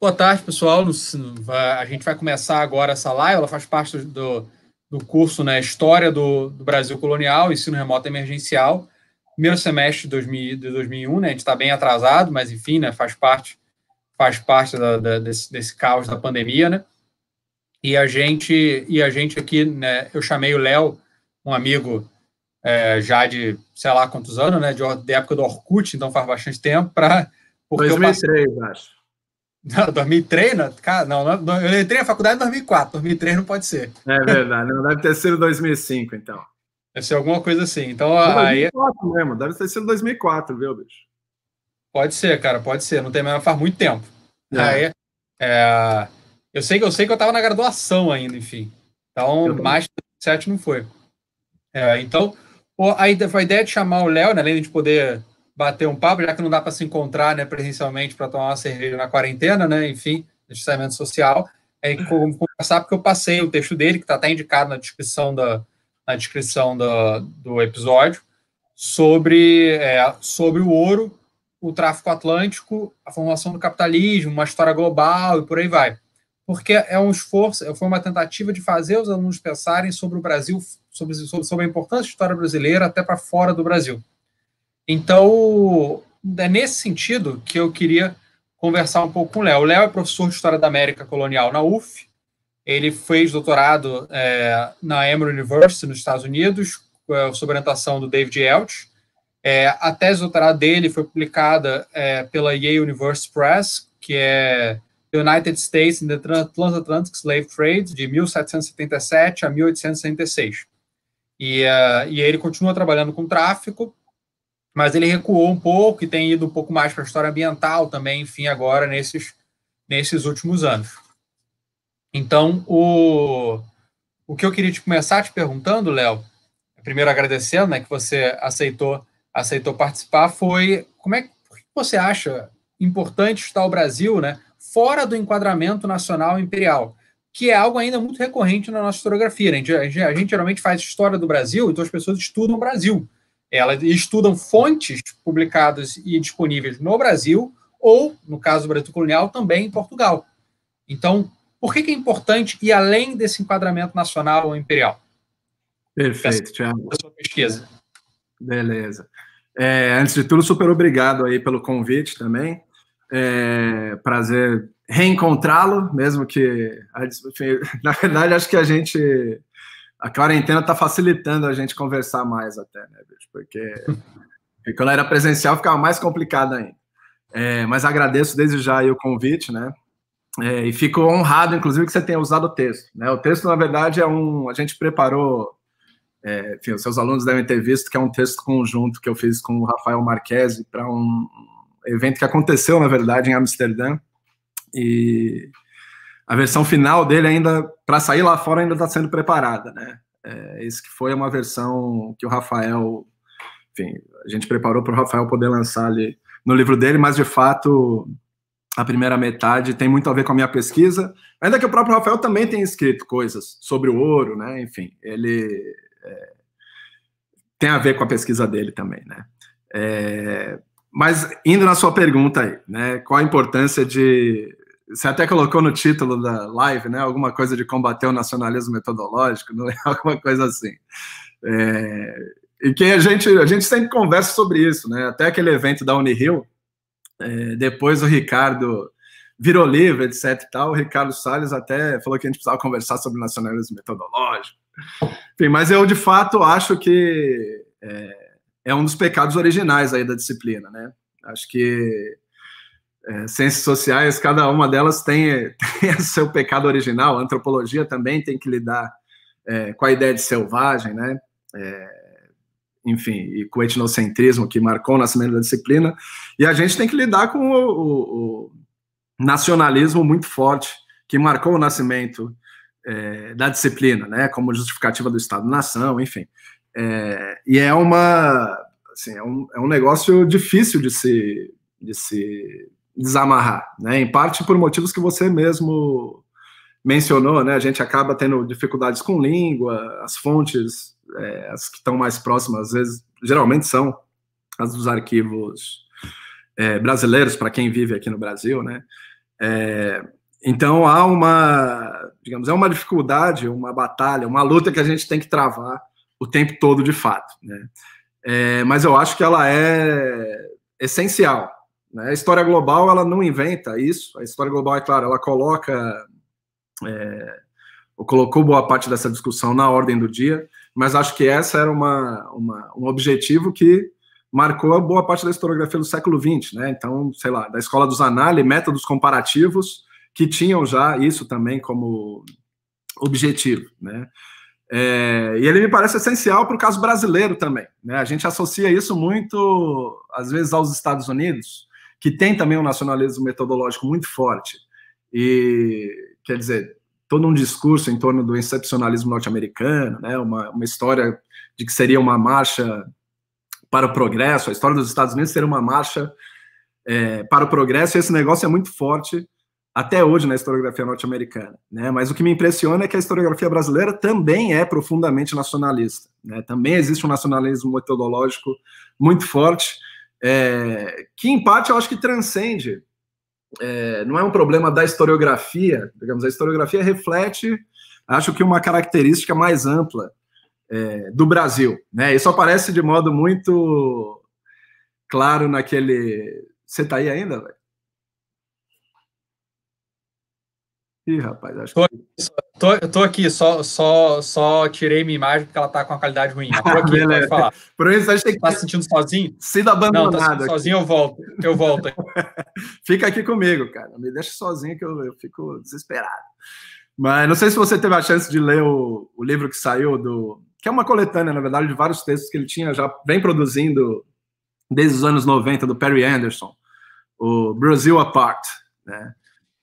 Boa tarde, pessoal. A gente vai começar agora essa live. Ela faz parte do, do curso né, História do, do Brasil Colonial, Ensino Remoto Emergencial, primeiro semestre de, 2000, de 2001. Né, a gente está bem atrasado, mas enfim, né, faz parte, faz parte da, da, desse, desse caos da pandemia. Né? E a gente, e a gente aqui, né, eu chamei o Léo, um amigo é, já de sei lá quantos anos, né, de, época do Orkut, então faz bastante tempo, para. 2003, eu passei, acho. 2003? Não, cara, não, não, eu entrei na faculdade em 2004, 2003 não pode ser. É verdade, não deve ter sido 2005, então. Deve ser alguma coisa assim. Então, aí... 2004 mesmo, deve ter sido 2004, viu, bicho? Pode ser, cara, pode ser. Não tem mais, faz muito tempo. É. Aí, é, eu sei que eu sei que eu estava na graduação ainda, enfim. Então, mais de 7 não foi. É, então, a ideia de chamar o Léo, né, além de poder bater um papo, já que não dá para se encontrar né, presencialmente para tomar uma cerveja na quarentena, né? Enfim, distanciamento social. É conversar porque eu passei o texto dele, que está até indicado na descrição, da, na descrição da, do episódio, sobre, é, sobre o ouro, o tráfico atlântico, a formação do capitalismo, uma história global e por aí vai. Porque é um esforço, foi uma tentativa de fazer os alunos pensarem sobre o Brasil, sobre, sobre a importância da história brasileira até para fora do Brasil. Então, é nesse sentido que eu queria conversar um pouco com o Léo. O Léo é professor de História da América Colonial na UF. Ele fez doutorado é, na Emory University, nos Estados Unidos, é, sob orientação do David Elch. É, a tese de doutorado dele foi publicada é, pela Yale University Press, que é United States in the Transatlantic Slave Trade, de 1777 a 1866. E, uh, e ele continua trabalhando com tráfico, mas ele recuou um pouco e tem ido um pouco mais para a história ambiental também, enfim, agora nesses, nesses últimos anos. Então, o, o que eu queria te começar te perguntando, Léo, primeiro agradecendo né, que você aceitou, aceitou participar, foi como é que você acha importante estar o Brasil né, fora do enquadramento nacional imperial, que é algo ainda muito recorrente na nossa historiografia. Né? A, gente, a, gente, geralmente faz história do Brasil, então as pessoas estudam o Brasil elas estudam fontes publicadas e disponíveis no Brasil ou, no caso do Brasil colonial, também em Portugal. Então, por que, que é importante ir além desse enquadramento nacional ou imperial? Perfeito, Tiago. sua pesquisa. Beleza. É, antes de tudo, super obrigado aí pelo convite também. É, prazer reencontrá-lo, mesmo que, na verdade, acho que a gente a quarentena está facilitando a gente conversar mais até, né, bicho? Porque, porque quando era presencial ficava mais complicado ainda. É, mas agradeço desde já o convite, né? É, e fico honrado, inclusive, que você tenha usado o texto. Né? O texto, na verdade, é um. A gente preparou. É, enfim, os seus alunos devem ter visto que é um texto conjunto que eu fiz com o Rafael Marquesi para um evento que aconteceu, na verdade, em Amsterdã. E a versão final dele ainda, para sair lá fora, ainda está sendo preparada, né? É, esse que foi uma versão que o Rafael, enfim, a gente preparou para o Rafael poder lançar ali no livro dele, mas de fato a primeira metade tem muito a ver com a minha pesquisa, ainda que o próprio Rafael também tenha escrito coisas sobre o ouro, né? Enfim, ele é, tem a ver com a pesquisa dele também, né? É, mas indo na sua pergunta aí, né? Qual a importância de você até colocou no título da live, né? Alguma coisa de combater o nacionalismo metodológico, não é? alguma coisa assim. É, e que a gente, a gente sempre conversa sobre isso, né? Até aquele evento da Unirio, é, depois o Ricardo virou livre, etc e tal, o Ricardo Salles até falou que a gente precisava conversar sobre nacionalismo metodológico. Enfim, mas eu, de fato, acho que é, é um dos pecados originais aí da disciplina, né? Acho que é, ciências sociais, cada uma delas tem, tem seu pecado original. A antropologia também tem que lidar é, com a ideia de selvagem, né? É, enfim, e com o etnocentrismo que marcou o nascimento da disciplina. E a gente tem que lidar com o, o, o nacionalismo muito forte que marcou o nascimento é, da disciplina, né? Como justificativa do Estado-nação, enfim. É, e é uma, assim, é um, é um negócio difícil de se, de se desamarrar, né? Em parte por motivos que você mesmo mencionou, né? A gente acaba tendo dificuldades com língua, as fontes, é, as que estão mais próximas, às vezes, geralmente são as dos arquivos é, brasileiros, para quem vive aqui no Brasil, né? É, então há uma, digamos, é uma dificuldade, uma batalha, uma luta que a gente tem que travar o tempo todo, de fato. Né? É, mas eu acho que ela é essencial. Né? A história global ela não inventa isso. A história global, é claro, ela coloca é, colocou boa parte dessa discussão na ordem do dia, mas acho que essa era uma, uma, um objetivo que marcou boa parte da historiografia do século XX, né? Então, sei lá, da escola dos análises, métodos comparativos, que tinham já isso também como objetivo, né? É, e ele me parece essencial para o caso brasileiro também. Né? A gente associa isso muito, às vezes, aos Estados Unidos, que tem também um nacionalismo metodológico muito forte. E, quer dizer, todo um discurso em torno do excepcionalismo norte-americano, né? uma, uma história de que seria uma marcha para o progresso, a história dos Estados Unidos seria uma marcha é, para o progresso, e esse negócio é muito forte até hoje na historiografia norte-americana. Né? Mas o que me impressiona é que a historiografia brasileira também é profundamente nacionalista. Né? Também existe um nacionalismo metodológico muito forte, é, que em parte eu acho que transcende é, não é um problema da historiografia, digamos, a historiografia reflete, acho que uma característica mais ampla é, do Brasil, né? Isso aparece de modo muito claro naquele. Você está aí ainda, velho? Ih, rapaz, acho tô, que. Tô, tô aqui, só, só, só tirei minha imagem porque ela tá com uma qualidade ruim. Tô aqui, pode falar. Por isso, a gente tá se sentindo sozinho? Sido abandonado. Não, tá sentindo sozinho, eu volto. Eu volto. Fica aqui comigo, cara. Me deixa sozinho que eu, eu fico desesperado. Mas não sei se você teve a chance de ler o, o livro que saiu do. que é uma coletânea, na verdade, de vários textos que ele tinha já vem produzindo desde os anos 90, do Perry Anderson, o Brasil Apart, né?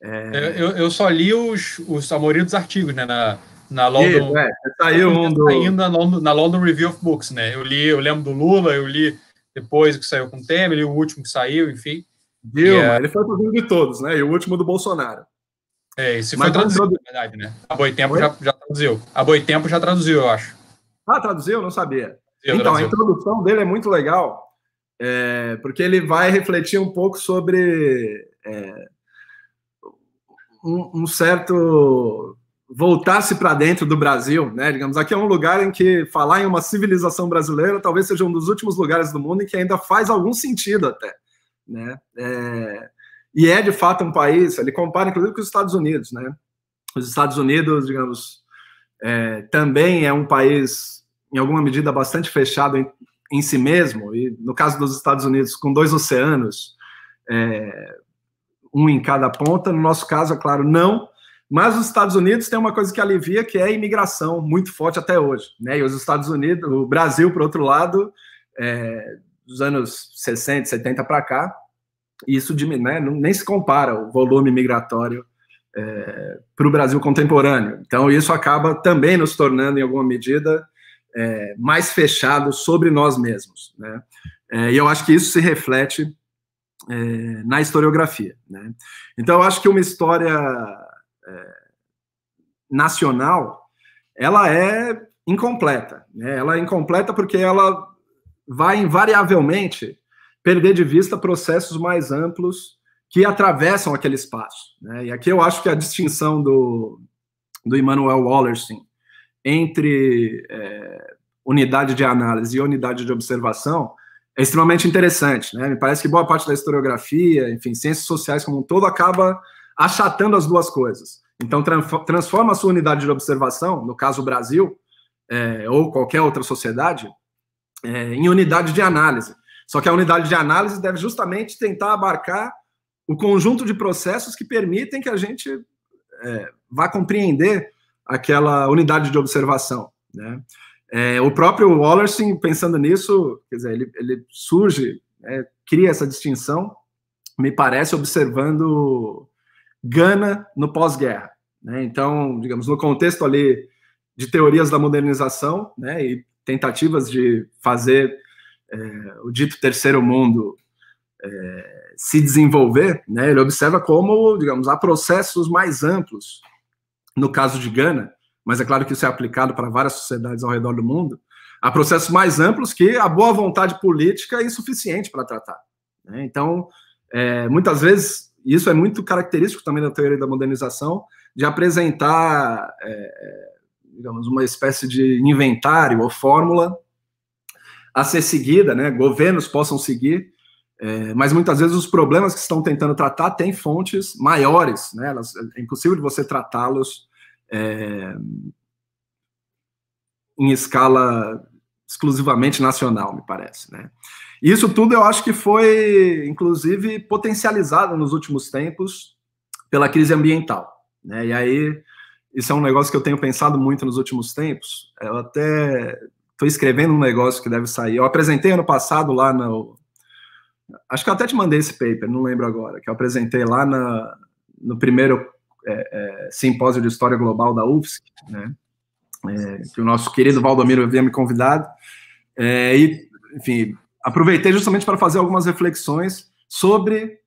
É... Eu, eu só li os, os a maioria dos artigos, né? Na, na London. Isso, é, saiu um do... Ainda na London, na London Review of Books, né? Eu li, eu lembro do Lula, eu li depois que saiu com o Temer, li o último que saiu, enfim. Dilma, é... ele foi traduzido de todos, né? E o último do Bolsonaro. É, esse foi traduzido, na verdade, né? A Boitempo já, já traduziu. A Boitempo já traduziu, eu acho. Ah, traduziu? Não sabia. Eu então, traduziu. a introdução dele é muito legal, é, porque ele vai refletir um pouco sobre é, um, um certo voltar-se para dentro do Brasil, né? Digamos, aqui é um lugar em que falar em uma civilização brasileira talvez seja um dos últimos lugares do mundo em que ainda faz algum sentido até, né? É, e é de fato um país. Ele compara inclusive com os Estados Unidos, né? Os Estados Unidos, digamos, é, também é um país em alguma medida bastante fechado em, em, si mesmo. E no caso dos Estados Unidos, com dois oceanos, é, um em cada ponta. No nosso caso, é claro, não. Mas os Estados Unidos tem uma coisa que alivia, que é a imigração muito forte até hoje. Né? E os Estados Unidos, o Brasil, por outro lado, é, dos anos 60, 70 para cá, isso né, nem se compara o volume migratório é, para o Brasil contemporâneo. Então, isso acaba também nos tornando, em alguma medida, é, mais fechado sobre nós mesmos. Né? É, e eu acho que isso se reflete é, na historiografia. Né? Então, eu acho que uma história é, nacional, ela é incompleta. Né? Ela é incompleta porque ela vai invariavelmente perder de vista processos mais amplos que atravessam aquele espaço. Né? E aqui eu acho que a distinção do, do Immanuel Wallerstein entre é, unidade de análise e unidade de observação é extremamente interessante. Né? Me parece que boa parte da historiografia, enfim, ciências sociais como um todo, acaba achatando as duas coisas. Então, transforma a sua unidade de observação, no caso o Brasil, é, ou qualquer outra sociedade, é, em unidade de análise. Só que a unidade de análise deve justamente tentar abarcar o conjunto de processos que permitem que a gente é, vá compreender aquela unidade de observação. Né? É, o próprio Wallerstein, pensando nisso, quer dizer, ele, ele surge, é, cria essa distinção, me parece, observando Gana no pós-guerra. Né? Então, digamos, no contexto ali de teorias da modernização né, e tentativas de fazer é, o dito terceiro mundo é, se desenvolver, né, ele observa como, digamos, há processos mais amplos, no caso de Gana, mas é claro que isso é aplicado para várias sociedades ao redor do mundo, há processos mais amplos que a boa vontade política é insuficiente para tratar. Né? Então, é, muitas vezes, isso é muito característico também da teoria da modernização, de apresentar, é, digamos, uma espécie de inventário ou fórmula a ser seguida, né? Governos possam seguir, é, mas muitas vezes os problemas que estão tentando tratar têm fontes maiores, né? Elas, é impossível de você tratá-los é, em escala exclusivamente nacional, me parece, né? Isso tudo eu acho que foi, inclusive, potencializado nos últimos tempos pela crise ambiental, né? E aí isso é um negócio que eu tenho pensado muito nos últimos tempos. Eu até estou escrevendo um negócio que deve sair. Eu apresentei ano passado lá no. Acho que eu até te mandei esse paper, não lembro agora, que eu apresentei lá na, no primeiro é, é, simpósio de história global da UFSC, né? É, que o nosso querido Valdomiro havia me convidado. É, e, enfim, aproveitei justamente para fazer algumas reflexões sobre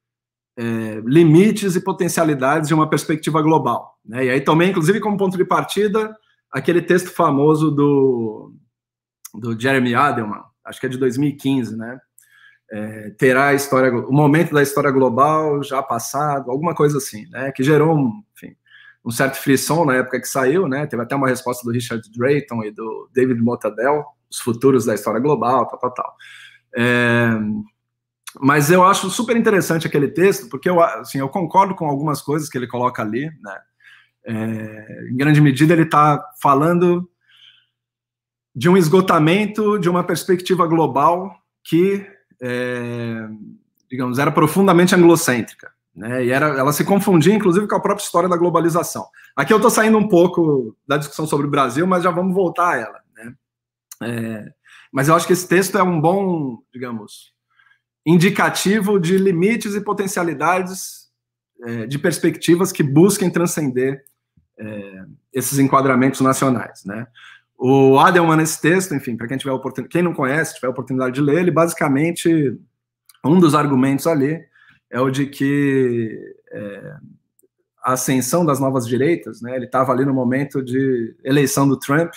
é, limites e potencialidades de uma perspectiva global. Né? E aí tomei, inclusive, como ponto de partida, aquele texto famoso do do Jeremy Adelman, acho que é de 2015, né? É, terá a história, o momento da história global já passado, alguma coisa assim, né? Que gerou um, enfim, um certo frisson na época que saiu, né? Teve até uma resposta do Richard Drayton e do David Motadel, os futuros da história global, tal, tal, tal. É, mas eu acho super interessante aquele texto, porque eu, assim, eu concordo com algumas coisas que ele coloca ali, né? É, em grande medida, ele está falando de um esgotamento de uma perspectiva global que, é, digamos, era profundamente anglocêntrica. Né, e era, ela se confundia, inclusive, com a própria história da globalização. Aqui eu estou saindo um pouco da discussão sobre o Brasil, mas já vamos voltar a ela. Né? É, mas eu acho que esse texto é um bom, digamos, indicativo de limites e potencialidades é, de perspectivas que busquem transcender é, esses enquadramentos nacionais. Né? O Adelman, nesse texto, enfim, para quem tiver oportunidade, quem não conhece, tiver oportunidade de ler, ele basicamente, um dos argumentos ali é o de que é, a ascensão das novas direitas, né, ele estava ali no momento de eleição do Trump,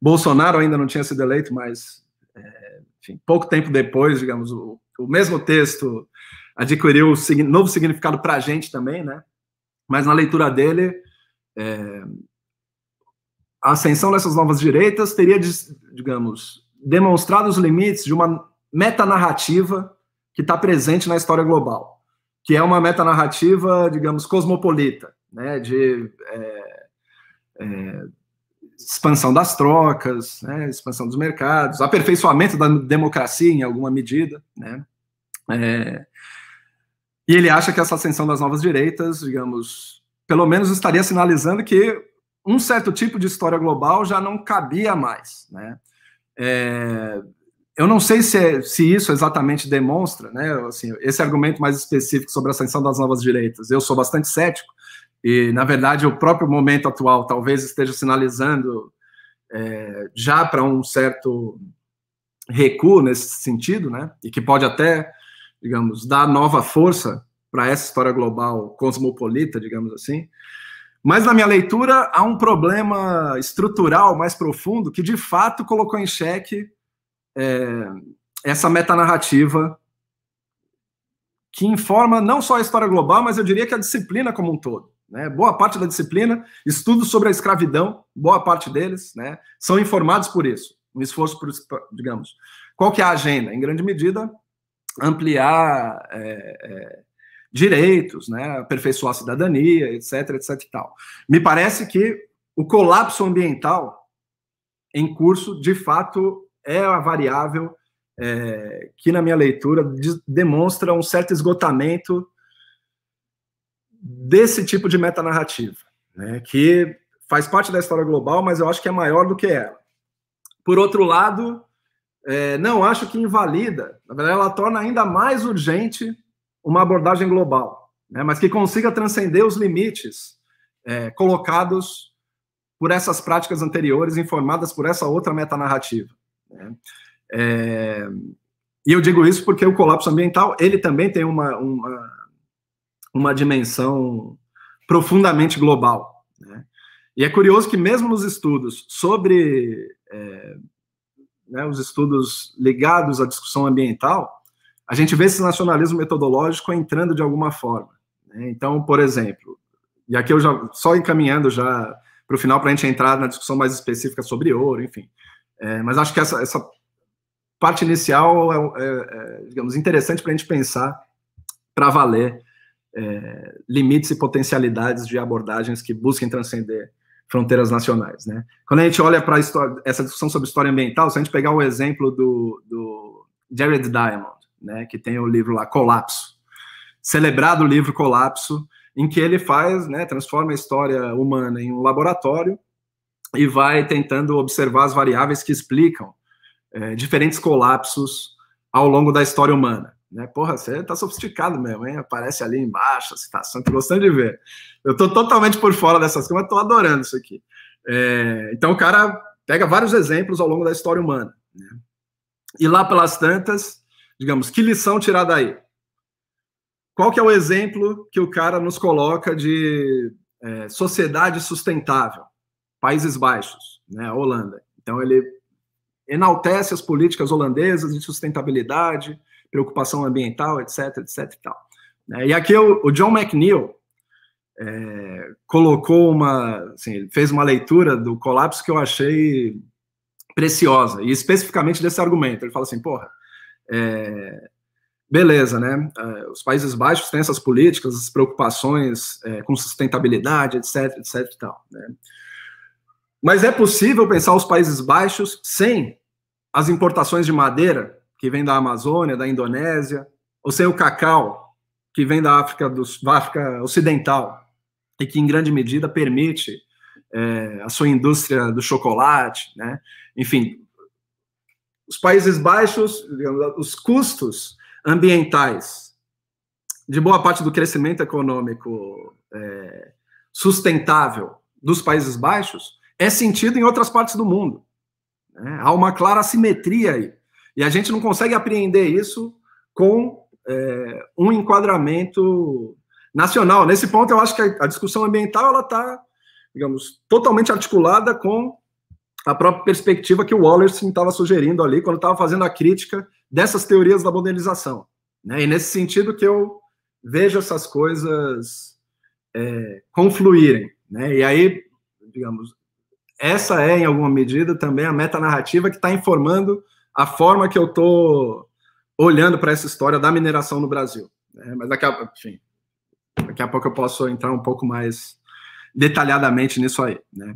Bolsonaro ainda não tinha sido eleito, mas, é, enfim, pouco tempo depois, digamos, o, o mesmo texto adquiriu um novo significado para a gente também, né, mas na leitura dele, é, a ascensão dessas novas direitas teria, digamos, demonstrado os limites de uma metanarrativa que está presente na história global, que é uma metanarrativa, digamos, cosmopolita, né, de é, é, expansão das trocas, né, expansão dos mercados, aperfeiçoamento da democracia em alguma medida, né, é, e ele acha que essa ascensão das novas direitas, digamos, pelo menos estaria sinalizando que um certo tipo de história global já não cabia mais, né? É, eu não sei se, é, se isso exatamente demonstra, né? Assim, esse argumento mais específico sobre a ascensão das novas direitas, eu sou bastante cético e, na verdade, o próprio momento atual talvez esteja sinalizando é, já para um certo recuo nesse sentido, né? E que pode até, digamos, dar nova força para essa história global cosmopolita, digamos assim. Mas na minha leitura há um problema estrutural mais profundo que de fato colocou em xeque é, essa metanarrativa que informa não só a história global, mas eu diria que a disciplina como um todo. Né? Boa parte da disciplina, estudos sobre a escravidão, boa parte deles, né, são informados por isso. Um esforço por, digamos, qual que é a agenda? Em grande medida, ampliar é, é, direitos, né, aperfeiçoar a cidadania, etc, etc e tal. Me parece que o colapso ambiental em curso, de fato, é a variável é, que, na minha leitura, de, demonstra um certo esgotamento desse tipo de metanarrativa, né, que faz parte da história global, mas eu acho que é maior do que ela. Por outro lado, é, não acho que invalida, na verdade, ela torna ainda mais urgente uma abordagem global, né, mas que consiga transcender os limites é, colocados por essas práticas anteriores, informadas por essa outra metanarrativa. Né. É, e eu digo isso porque o colapso ambiental ele também tem uma, uma, uma dimensão profundamente global. Né. E é curioso que mesmo nos estudos sobre é, né, os estudos ligados à discussão ambiental, a gente vê esse nacionalismo metodológico entrando de alguma forma. Né? Então, por exemplo, e aqui eu já só encaminhando já para o final para a gente entrar na discussão mais específica sobre ouro, enfim. É, mas acho que essa, essa parte inicial é, é, é digamos, interessante para a gente pensar para valer é, limites e potencialidades de abordagens que busquem transcender fronteiras nacionais. Né? Quando a gente olha para essa discussão sobre história ambiental, se a gente pegar o exemplo do, do Jared Diamond, né, que tem o livro lá, Colapso, celebrado livro Colapso, em que ele faz, né, transforma a história humana em um laboratório e vai tentando observar as variáveis que explicam é, diferentes colapsos ao longo da história humana. Né? Porra, você tá sofisticado mesmo, hein? Aparece ali embaixo a citação, tô gostando de ver. Eu tô totalmente por fora dessas coisas, mas tô adorando isso aqui. É, então o cara pega vários exemplos ao longo da história humana. Né? E lá pelas tantas, digamos, que lição tirar daí? Qual que é o exemplo que o cara nos coloca de é, sociedade sustentável? Países Baixos, né, Holanda. Então ele enaltece as políticas holandesas de sustentabilidade, preocupação ambiental, etc, etc e tal. Né, e aqui o, John McNeil é, colocou uma, assim, fez uma leitura do colapso que eu achei preciosa, e especificamente desse argumento. Ele fala assim, porra, é, beleza, né? Uh, os Países Baixos têm essas políticas, essas preocupações é, com sustentabilidade, etc, etc e tal. Né? Mas é possível pensar os Países Baixos sem as importações de madeira que vem da Amazônia, da Indonésia, ou sem o cacau que vem da África, do, da África Ocidental e que em grande medida permite é, a sua indústria do chocolate, né? Enfim, os Países Baixos, digamos, os custos ambientais de boa parte do crescimento econômico é, sustentável dos Países Baixos é sentido em outras partes do mundo. Né? Há uma clara assimetria aí. E a gente não consegue apreender isso com é, um enquadramento nacional. Nesse ponto, eu acho que a, a discussão ambiental ela está, digamos, totalmente articulada com a própria perspectiva que o Wallerstein estava sugerindo ali quando estava fazendo a crítica dessas teorias da modernização. Né? E nesse sentido que eu vejo essas coisas é, confluírem. Né? E aí, digamos, essa é, em alguma medida, também a metanarrativa que está informando a forma que eu estou olhando para essa história da mineração no Brasil. Né? Mas daqui a, enfim, daqui a pouco eu posso entrar um pouco mais detalhadamente nisso aí. Né?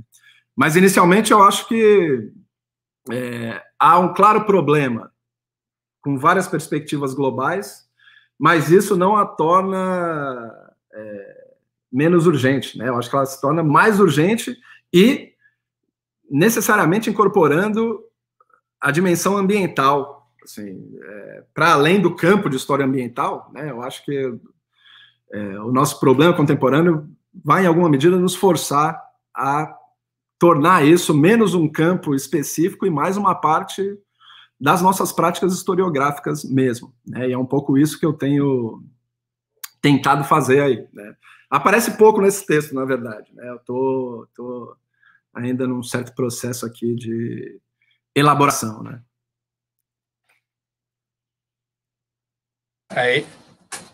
Mas, inicialmente, eu acho que é, há um claro problema com várias perspectivas globais, mas isso não a torna é, menos urgente, né? Eu acho que ela se torna mais urgente e necessariamente incorporando a dimensão ambiental, assim, é, para além do campo de história ambiental, né? Eu acho que é, o nosso problema contemporâneo vai, em alguma medida, nos forçar a tornar isso menos um campo específico e mais uma parte das nossas práticas historiográficas mesmo. Né? E é um pouco isso que eu tenho tentado fazer aí. Né? Aparece pouco nesse texto, na verdade. Né? Eu tô, tô ainda num certo processo aqui de elaboração. Né? Aí,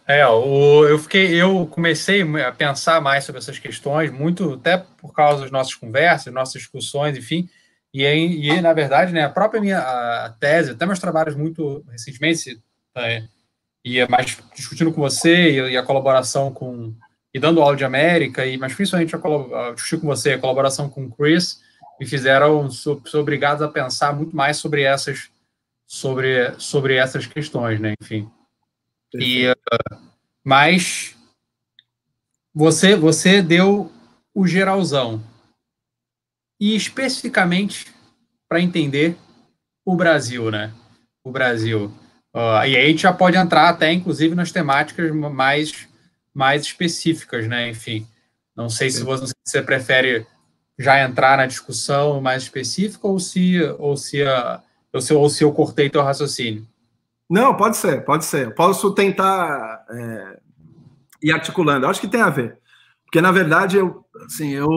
é, o, eu fiquei, eu comecei a pensar mais sobre essas questões, muito até por causa das nossas conversas, nossas discussões, enfim. E, e na verdade, né, a própria minha a tese, até meus trabalhos muito recentemente, é, e mais discutindo com você e, e, a colaboração com e dando aula de América, e mas principalmente a, a discutir com você a colaboração com o Chris, me fizeram sou, sou obrigados a pensar muito mais sobre essas sobre sobre essas questões, né? Enfim. E uh, mas você você deu o geralzão e especificamente para entender o Brasil, né? O Brasil. Uh, e aí a gente já pode entrar até, inclusive, nas temáticas mais, mais específicas, né? Enfim, não sei se você, se você prefere já entrar na discussão mais específica ou se, ou se, uh, ou se, ou se eu cortei teu raciocínio. Não, pode ser, pode ser. Eu posso tentar é, ir articulando. Eu acho que tem a ver. Porque, na verdade, eu, assim, eu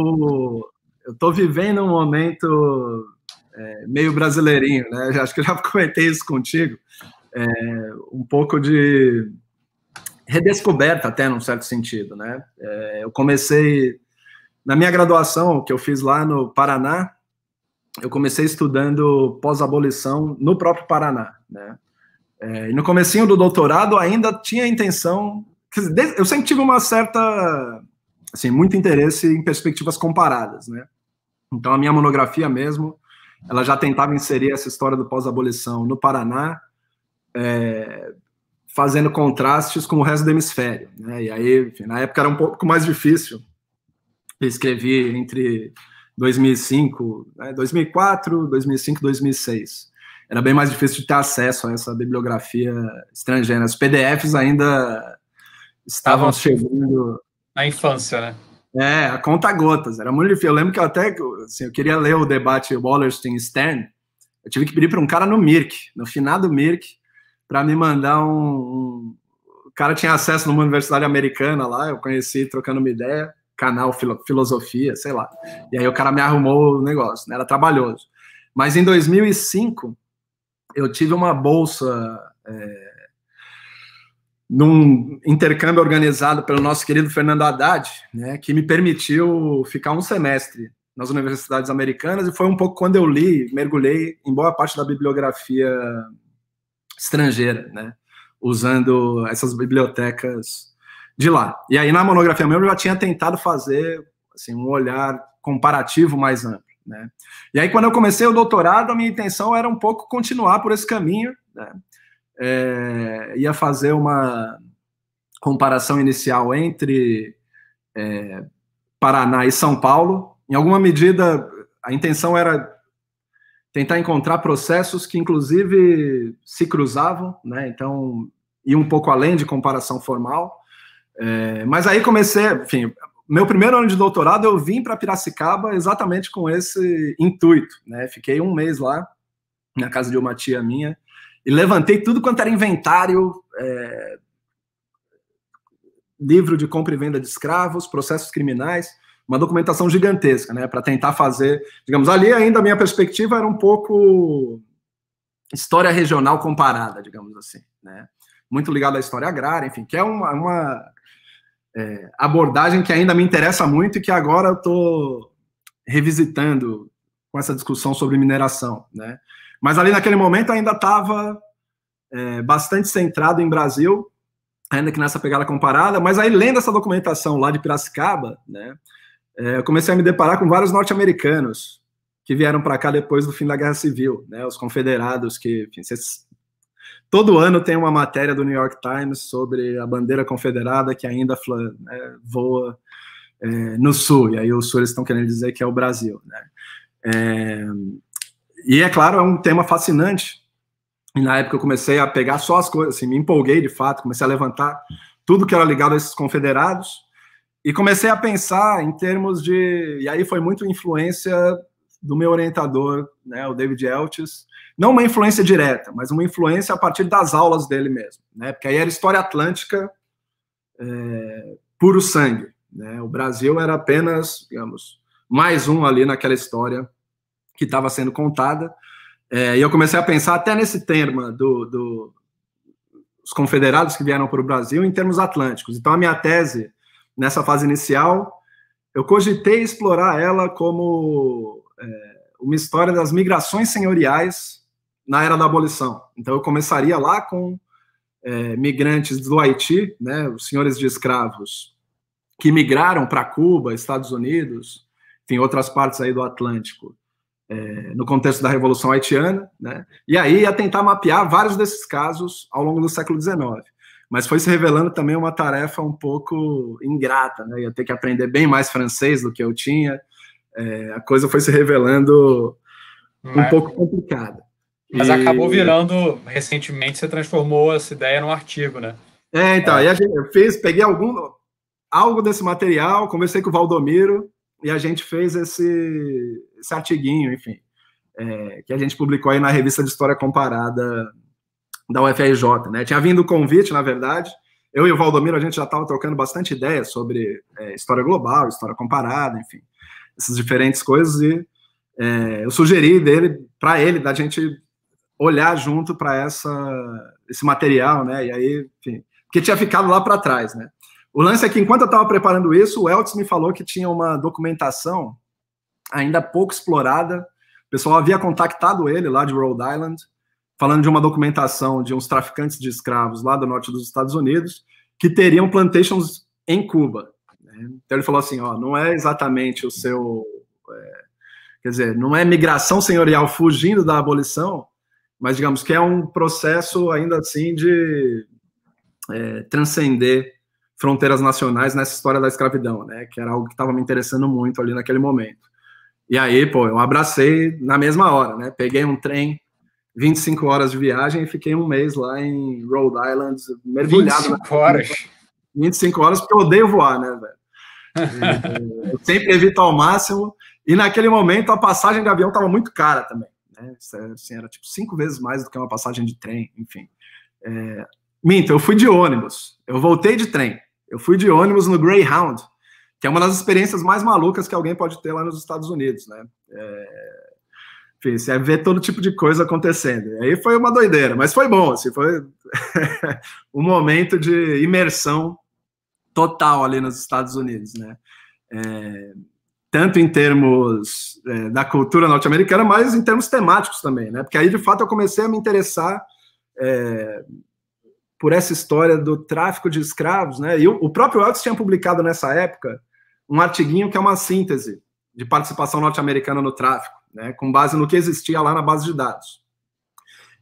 eu estou vivendo um momento é, meio brasileirinho, né? Acho que eu já comentei isso contigo. É, um pouco de redescoberta até num certo sentido, né? É, eu comecei na minha graduação que eu fiz lá no Paraná, eu comecei estudando pós-abolição no próprio Paraná, né? É, e no comecinho do doutorado ainda tinha a intenção, dizer, eu sempre tive uma certa, assim, muito interesse em perspectivas comparadas, né? Então a minha monografia mesmo, ela já tentava inserir essa história do pós-abolição no Paraná, é, fazendo contrastes com o resto do hemisfério. Né? E aí, enfim, na época era um pouco mais difícil. Eu escrevi entre 2005, né, 2004, 2005, 2006. Era bem mais difícil de ter acesso a essa bibliografia estrangeira. Os PDFs ainda estavam chegando. Na infância, né? É, a conta gotas. Era muito difícil. Eu lembro que eu até assim, eu queria ler o debate Wallerstein-Stern. Eu tive que pedir para um cara no Mirk, no finado Mirk, para me mandar um, um, O cara tinha acesso numa universidade americana lá, eu conheci trocando uma ideia, canal filo, Filosofia, sei lá. E aí o cara me arrumou o negócio, né? era trabalhoso. Mas em 2005, eu tive uma bolsa. É, num intercâmbio organizado pelo nosso querido Fernando Haddad, né, que me permitiu ficar um semestre nas universidades americanas, e foi um pouco quando eu li, mergulhei em boa parte da bibliografia estrangeira, né? Usando essas bibliotecas de lá. E aí, na monografia mesmo, eu já tinha tentado fazer assim, um olhar comparativo mais amplo. Né? E aí, quando eu comecei o doutorado, a minha intenção era um pouco continuar por esse caminho. Né? É, ia fazer uma comparação inicial entre é, Paraná e São Paulo. Em alguma medida, a intenção era tentar encontrar processos que, inclusive, se cruzavam, né? Então, ir um pouco além de comparação formal. É, mas aí comecei, enfim, meu primeiro ano de doutorado eu vim para Piracicaba exatamente com esse intuito, né? Fiquei um mês lá na casa de uma tia minha e levantei tudo quanto era inventário, é, livro de compra e venda de escravos, processos criminais uma documentação gigantesca, né, para tentar fazer, digamos, ali ainda a minha perspectiva era um pouco história regional comparada, digamos assim, né, muito ligado à história agrária, enfim, que é uma, uma é, abordagem que ainda me interessa muito e que agora eu estou revisitando com essa discussão sobre mineração, né, mas ali naquele momento ainda estava é, bastante centrado em Brasil, ainda que nessa pegada comparada, mas aí lendo essa documentação lá de Piracicaba, né, é, eu comecei a me deparar com vários norte-americanos que vieram para cá depois do fim da Guerra Civil, né, os confederados que, enfim, vocês, todo ano tem uma matéria do New York Times sobre a bandeira confederada que ainda né, voa é, no sul, e aí o sul eles estão querendo dizer que é o Brasil, né. É, e é claro, é um tema fascinante, e na época eu comecei a pegar só as coisas, assim, me empolguei de fato, comecei a levantar tudo que era ligado a esses confederados, e comecei a pensar em termos de. E aí foi muito influência do meu orientador, né, o David Eltis. Não uma influência direta, mas uma influência a partir das aulas dele mesmo. Né, porque aí era história atlântica é, puro sangue. Né, o Brasil era apenas, digamos, mais um ali naquela história que estava sendo contada. É, e eu comecei a pensar até nesse termo do, do os confederados que vieram para o Brasil em termos atlânticos. Então, a minha tese nessa fase inicial, eu cogitei explorar ela como é, uma história das migrações senhoriais na era da abolição. Então, eu começaria lá com é, migrantes do Haiti, né, os senhores de escravos que migraram para Cuba, Estados Unidos, enfim, outras partes aí do Atlântico, é, no contexto da Revolução Haitiana, né, e aí ia tentar mapear vários desses casos ao longo do século XIX mas foi se revelando também uma tarefa um pouco ingrata, né? Ia ter que aprender bem mais francês do que eu tinha. É, a coisa foi se revelando um pouco complicada. Mas e... acabou virando, recentemente, você transformou essa ideia num artigo, né? É, então, é. aí a gente, eu fiz, peguei algum, algo desse material, conversei com o Valdomiro e a gente fez esse, esse artiguinho, enfim, é, que a gente publicou aí na revista de História Comparada da UFRJ, né? Tinha vindo o convite, na verdade. Eu e o Valdomiro, a gente já estava trocando bastante ideias sobre é, história global, história comparada, enfim, essas diferentes coisas. E é, eu sugeri dele, para ele, da gente olhar junto para essa esse material, né? E aí, enfim, que tinha ficado lá para trás, né? O lance é que enquanto eu estava preparando isso, o Eltz me falou que tinha uma documentação ainda pouco explorada. O pessoal havia contactado ele lá de Rhode Island, falando de uma documentação de uns traficantes de escravos lá do norte dos Estados Unidos que teriam plantations em Cuba. Né? Então ele falou assim, ó, não é exatamente o seu, é, quer dizer, não é migração senhorial fugindo da abolição, mas digamos que é um processo ainda assim de é, transcender fronteiras nacionais nessa história da escravidão, né? Que era algo que estava me interessando muito ali naquele momento. E aí, pô, eu abracei na mesma hora, né? Peguei um trem, 25 horas de viagem e fiquei um mês lá em Rhode Island, mergulhado. 25 horas? 25 horas, porque eu odeio voar, né, velho? eu sempre evito ao máximo. E naquele momento a passagem de avião estava muito cara também. Né? Assim, era tipo cinco vezes mais do que uma passagem de trem, enfim. É... Minto, eu fui de ônibus. Eu voltei de trem. Eu fui de ônibus no Greyhound, que é uma das experiências mais malucas que alguém pode ter lá nos Estados Unidos, né? É... Enfim, você ver todo tipo de coisa acontecendo. E aí foi uma doideira, mas foi bom, assim, foi um momento de imersão total ali nos Estados Unidos, né? É... Tanto em termos é, da cultura norte-americana, mas em termos temáticos também, né? Porque aí, de fato, eu comecei a me interessar é, por essa história do tráfico de escravos, né? E o, o próprio Elvis tinha publicado nessa época um artiguinho que é uma síntese de participação norte-americana no tráfico, né? Com base no que existia lá na base de dados.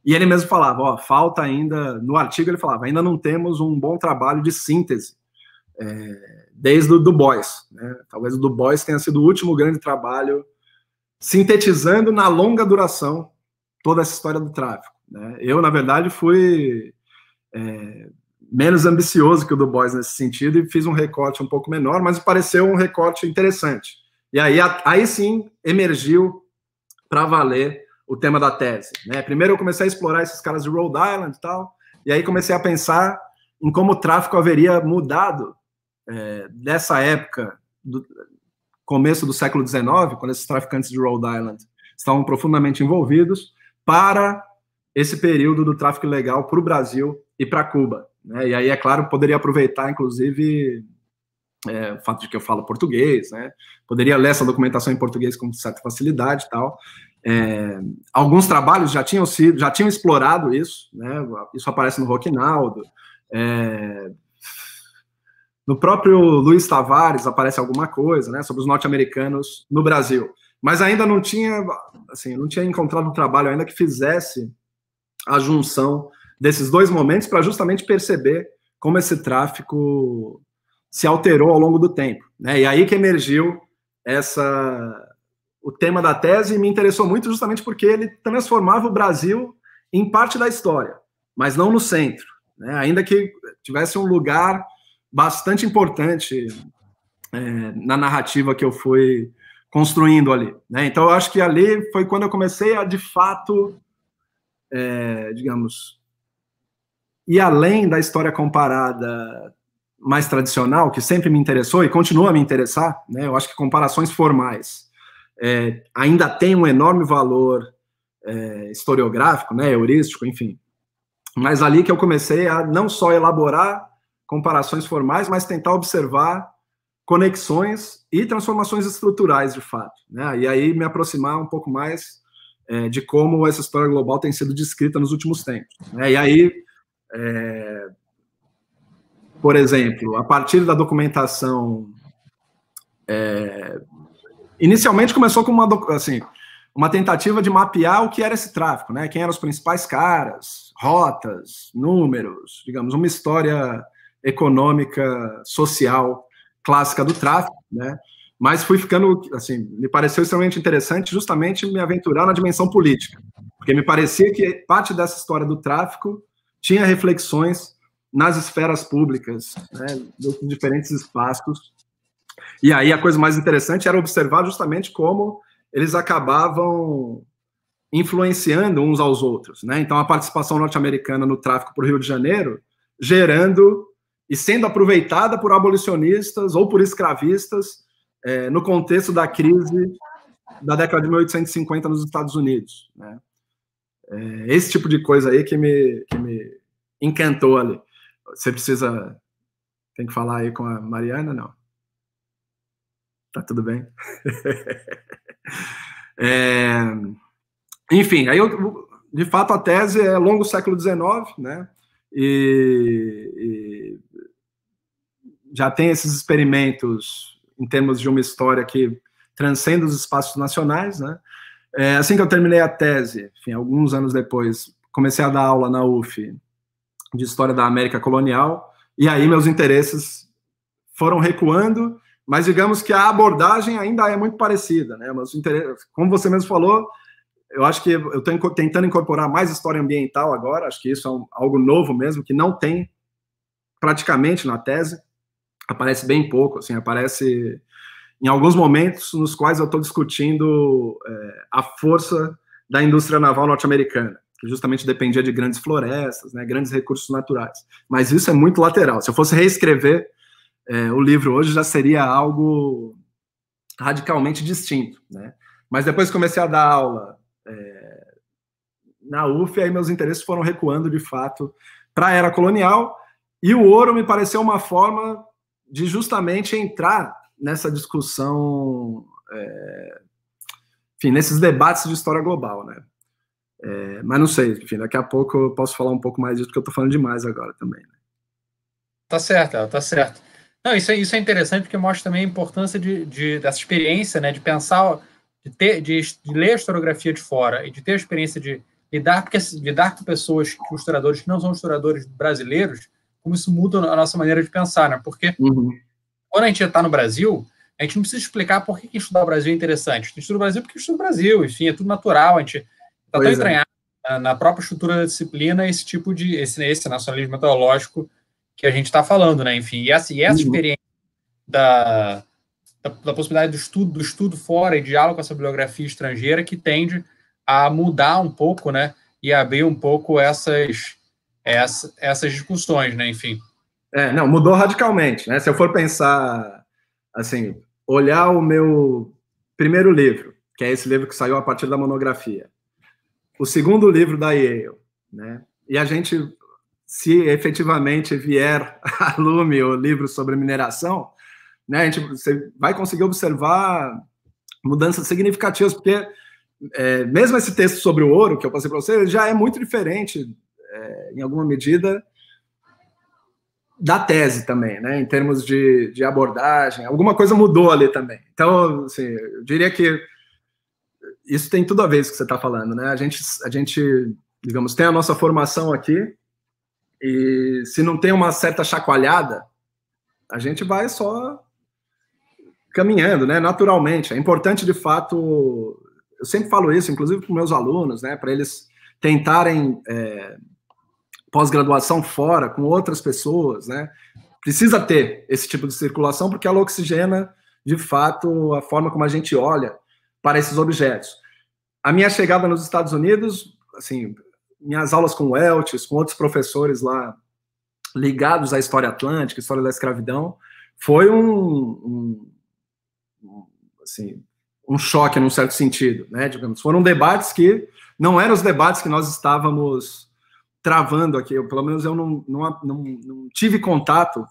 E ele mesmo falava, ó, falta ainda, no artigo ele falava, ainda não temos um bom trabalho de síntese, é, desde o Du Bois, né? Talvez o Du Bois tenha sido o último grande trabalho sintetizando na longa duração toda essa história do tráfico. Né? Eu, na verdade, fui é, menos ambicioso que o do Boys nesse sentido e fiz um recorte um pouco menor, mas pareceu um recorte interessante. E aí, aí sim emergiu para valer o tema da tese. Né? Primeiro eu comecei a explorar esses caras de Rhode Island e tal, e aí comecei a pensar em como o tráfico haveria mudado é, dessa época, do começo do século XIX, quando esses traficantes de Rhode Island estavam profundamente envolvidos, para esse período do tráfico ilegal para o Brasil e para Cuba. Né? E aí, é claro, poderia aproveitar, inclusive, é, o fato de que eu falo português, né? Poderia ler essa documentação em português com certa facilidade e tal. É, alguns trabalhos já tinham sido, já tinham explorado isso, né? Isso aparece no Roquinaldo. É, no próprio Luiz Tavares aparece alguma coisa, né? Sobre os norte-americanos no Brasil. Mas ainda não tinha, assim, não tinha encontrado um trabalho ainda que fizesse a junção desses dois momentos para justamente perceber como esse tráfico se alterou ao longo do tempo. Né? E aí que emergiu essa o tema da tese e me interessou muito justamente porque ele transformava o Brasil em parte da história, mas não no centro. Né? Ainda que tivesse um lugar bastante importante é, na narrativa que eu fui construindo ali. Né? Então, eu acho que ali foi quando eu comecei a, de fato, é, digamos, e além da história comparada mais tradicional, que sempre me interessou e continua a me interessar, né, eu acho que comparações formais é, ainda tem um enorme valor é, historiográfico, né, heurístico, enfim. Mas ali que eu comecei a não só elaborar comparações formais, mas tentar observar conexões e transformações estruturais, de fato. Né? E aí me aproximar um pouco mais é, de como essa história global tem sido descrita nos últimos tempos. Né? E aí, é, por exemplo, a partir da documentação, é, inicialmente começou com uma, assim, uma tentativa de mapear o que era esse tráfico, né? quem eram os principais caras, rotas, números, digamos, uma história econômica, social clássica do tráfico, né? mas fui ficando, assim, me pareceu extremamente interessante justamente me aventurar na dimensão política, porque me parecia que parte dessa história do tráfico tinha reflexões nas esferas públicas, né, dos diferentes espaços. E aí a coisa mais interessante era observar justamente como eles acabavam influenciando uns aos outros, né? Então a participação norte-americana no tráfico para o Rio de Janeiro gerando e sendo aproveitada por abolicionistas ou por escravistas é, no contexto da crise da década de 1850 nos Estados Unidos. Né? É, esse tipo de coisa aí que me, que me encantou ali. você precisa. Tem que falar aí com a Mariana? Não. Tá tudo bem? é, enfim, aí eu, de fato a tese é longo século XIX, né? E, já tem esses experimentos em termos de uma história que transcende os espaços nacionais, né? É, assim que eu terminei a tese, enfim, alguns anos depois, comecei a dar aula na UF de História da América Colonial, e aí meus interesses foram recuando, mas digamos que a abordagem ainda é muito parecida, né? Como você mesmo falou, eu acho que eu estou tentando incorporar mais história ambiental agora, acho que isso é um, algo novo mesmo, que não tem praticamente na tese, aparece bem pouco, assim, aparece em alguns momentos nos quais eu estou discutindo é, a força da indústria naval norte-americana, que justamente dependia de grandes florestas, né, grandes recursos naturais. Mas isso é muito lateral. Se eu fosse reescrever é, o livro hoje, já seria algo radicalmente distinto. Né? Mas depois comecei a dar aula é, na UF, aí meus interesses foram recuando de fato para a era colonial, e o ouro me pareceu uma forma de justamente entrar nessa discussão, é, enfim, nesses debates de história global, né? É, mas não sei, enfim, daqui a pouco eu posso falar um pouco mais disso, porque eu estou falando demais agora também. Né? Tá certo, tá certo. Não, isso é, isso é interessante porque mostra também a importância de, de dessa experiência, né, de pensar, de, ter, de, de, ler a historiografia de fora e de ter a experiência de lidar, porque, lidar com pessoas, com historiadores que não são historiadores brasileiros, como isso muda a nossa maneira de pensar, né? Porque uhum. quando a gente está no Brasil, a gente não precisa explicar por que estudar o Brasil é interessante. A gente estuda o Brasil porque estuda o Brasil, enfim, é tudo natural, a gente está tão é. entranhado na própria estrutura da disciplina esse tipo de, esse, esse nacionalismo metodológico que a gente está falando, né? Enfim, e essa, e essa uhum. experiência da, da, da, possibilidade do estudo, do estudo fora e diálogo com essa bibliografia estrangeira que tende a mudar um pouco, né? E abrir um pouco essas essa, essas discussões, né? Enfim. É, não, mudou radicalmente, né? Se eu for pensar, assim, olhar o meu primeiro livro, que é esse livro que saiu a partir da monografia, o segundo livro da Yale, né? E a gente, se efetivamente vier a lume o livro sobre mineração, né? A gente você vai conseguir observar mudanças significativas, porque é, mesmo esse texto sobre o ouro que eu passei para você já é muito diferente é, em alguma medida, da tese também, né? Em termos de, de abordagem, alguma coisa mudou ali também. Então, assim, eu diria que isso tem tudo a ver com o que você está falando, né? A gente, a gente, digamos, tem a nossa formação aqui e se não tem uma certa chacoalhada, a gente vai só caminhando, né? Naturalmente. É importante, de fato, eu sempre falo isso, inclusive para meus alunos, né? Para eles tentarem é, pós-graduação fora, com outras pessoas, né? Precisa ter esse tipo de circulação, porque ela oxigena, de fato, a forma como a gente olha para esses objetos. A minha chegada nos Estados Unidos, assim, minhas aulas com Eltis, com outros professores lá ligados à história atlântica, história da escravidão, foi um, um, assim, um choque num certo sentido, né? Digamos, foram debates que não eram os debates que nós estávamos travando aqui. Eu, pelo menos eu não, não, não, não, tive contato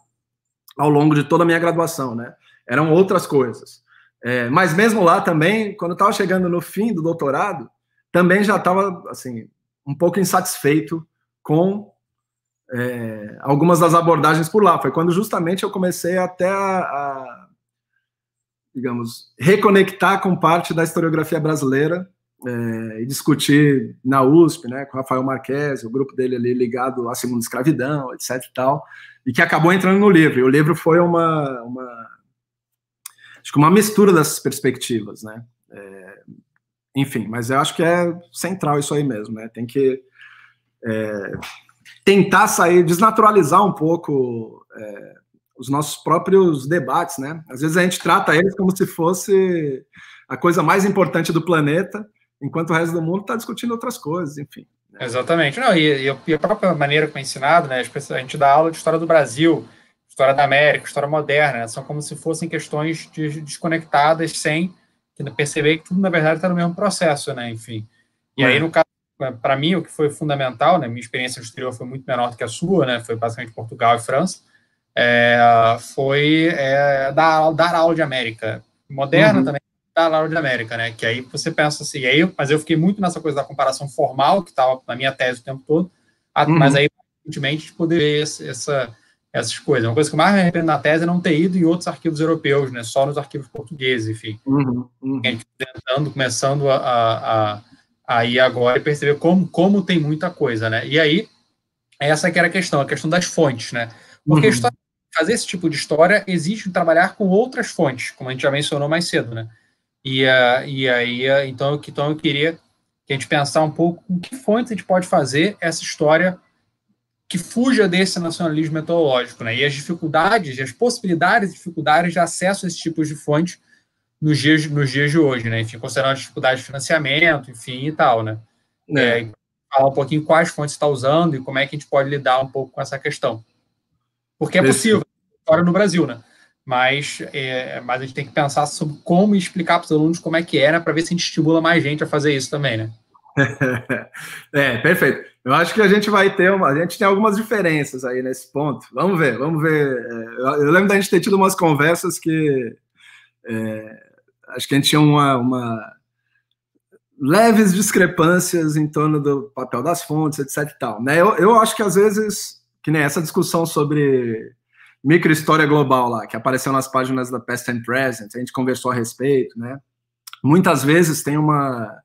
ao longo de toda a minha graduação, né? Eram outras coisas. É, mas mesmo lá também, quando eu estava chegando no fim do doutorado, também já estava assim um pouco insatisfeito com é, algumas das abordagens por lá. Foi quando justamente eu comecei até a, a digamos, reconectar com parte da historiografia brasileira é, discutir na USP, né, com o Rafael Marques, o grupo dele ali ligado à segunda escravidão, etc e tal, e que acabou entrando no livro. E o livro foi uma, uma acho que uma mistura dessas perspectivas, né? É, enfim, mas eu acho que é central isso aí mesmo, né? Tem que é, tentar sair, desnaturalizar um pouco é, os nossos próprios debates, né? Às vezes a gente trata eles como se fosse a coisa mais importante do planeta, enquanto o resto do mundo está discutindo outras coisas, enfim. Né? Exatamente. Não, e, e, a própria maneira como é ensinado, né, a gente dá aula de história do Brasil, história da América, história moderna, né, são como se fossem questões de, desconectadas, sem perceber que tudo, na verdade, está no mesmo processo, né, enfim. E é. aí, no caso para mim, o que foi fundamental, né, minha experiência no exterior foi muito menor do que a sua, né, foi basicamente Portugal e França, é, foi é, dar, dar aula de América. Moderna uhum. também, dar aula de América, né, que aí você pensa assim, aí, mas eu fiquei muito nessa coisa da comparação formal, que estava na minha tese o tempo todo, uhum. mas aí, evidentemente, de poder ver essa, essas coisas. Uma coisa que mais me arrependo na tese é não ter ido em outros arquivos europeus, né, só nos arquivos portugueses, enfim. Uhum. uhum. A gente tentando, começando a, a, a aí agora e perceber como, como tem muita coisa, né? E aí, essa que era a questão, a questão das fontes, né? Porque uhum. história, fazer esse tipo de história exige trabalhar com outras fontes, como a gente já mencionou mais cedo, né? E, uh, e aí, uh, então, então eu queria que a gente pensar um pouco com que fontes a gente pode fazer essa história que fuja desse nacionalismo metodológico, né? E as dificuldades, as possibilidades e dificuldades de acesso a esses tipos de fontes nos dias, nos dias de hoje, né? Enfim, considerando a dificuldade de financiamento, enfim, e tal, né? É. É, falar um pouquinho quais fontes está usando e como é que a gente pode lidar um pouco com essa questão. Porque é possível, fora no Brasil, né? Mas, é, mas a gente tem que pensar sobre como explicar para os alunos como é que era, para ver se a gente estimula mais gente a fazer isso também, né? é, perfeito. Eu acho que a gente vai ter uma. A gente tem algumas diferenças aí nesse ponto. Vamos ver, vamos ver. É, eu lembro da gente ter tido umas conversas que é, acho que a gente tinha uma, uma leves discrepâncias em torno do papel das fontes, etc. E tal, né? eu, eu acho que às vezes, que nem essa discussão sobre microhistória global lá, que apareceu nas páginas da Past and Present, a gente conversou a respeito, né? Muitas vezes tem uma.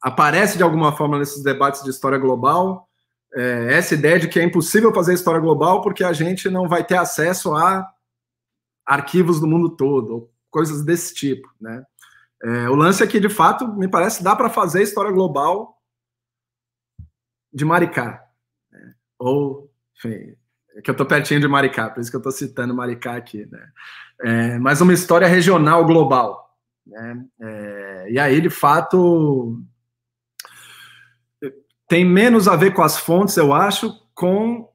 Aparece de alguma forma nesses debates de história global é, essa ideia de que é impossível fazer história global porque a gente não vai ter acesso a arquivos do mundo todo, coisas desse tipo, né? É, o lance é que, de fato, me parece dá para fazer história global de Maricá. Né? Ou, enfim, que eu estou pertinho de Maricá, por isso que eu estou citando Maricá aqui, né? É, mas uma história regional global. Né? É, e aí, de fato, tem menos a ver com as fontes, eu acho, com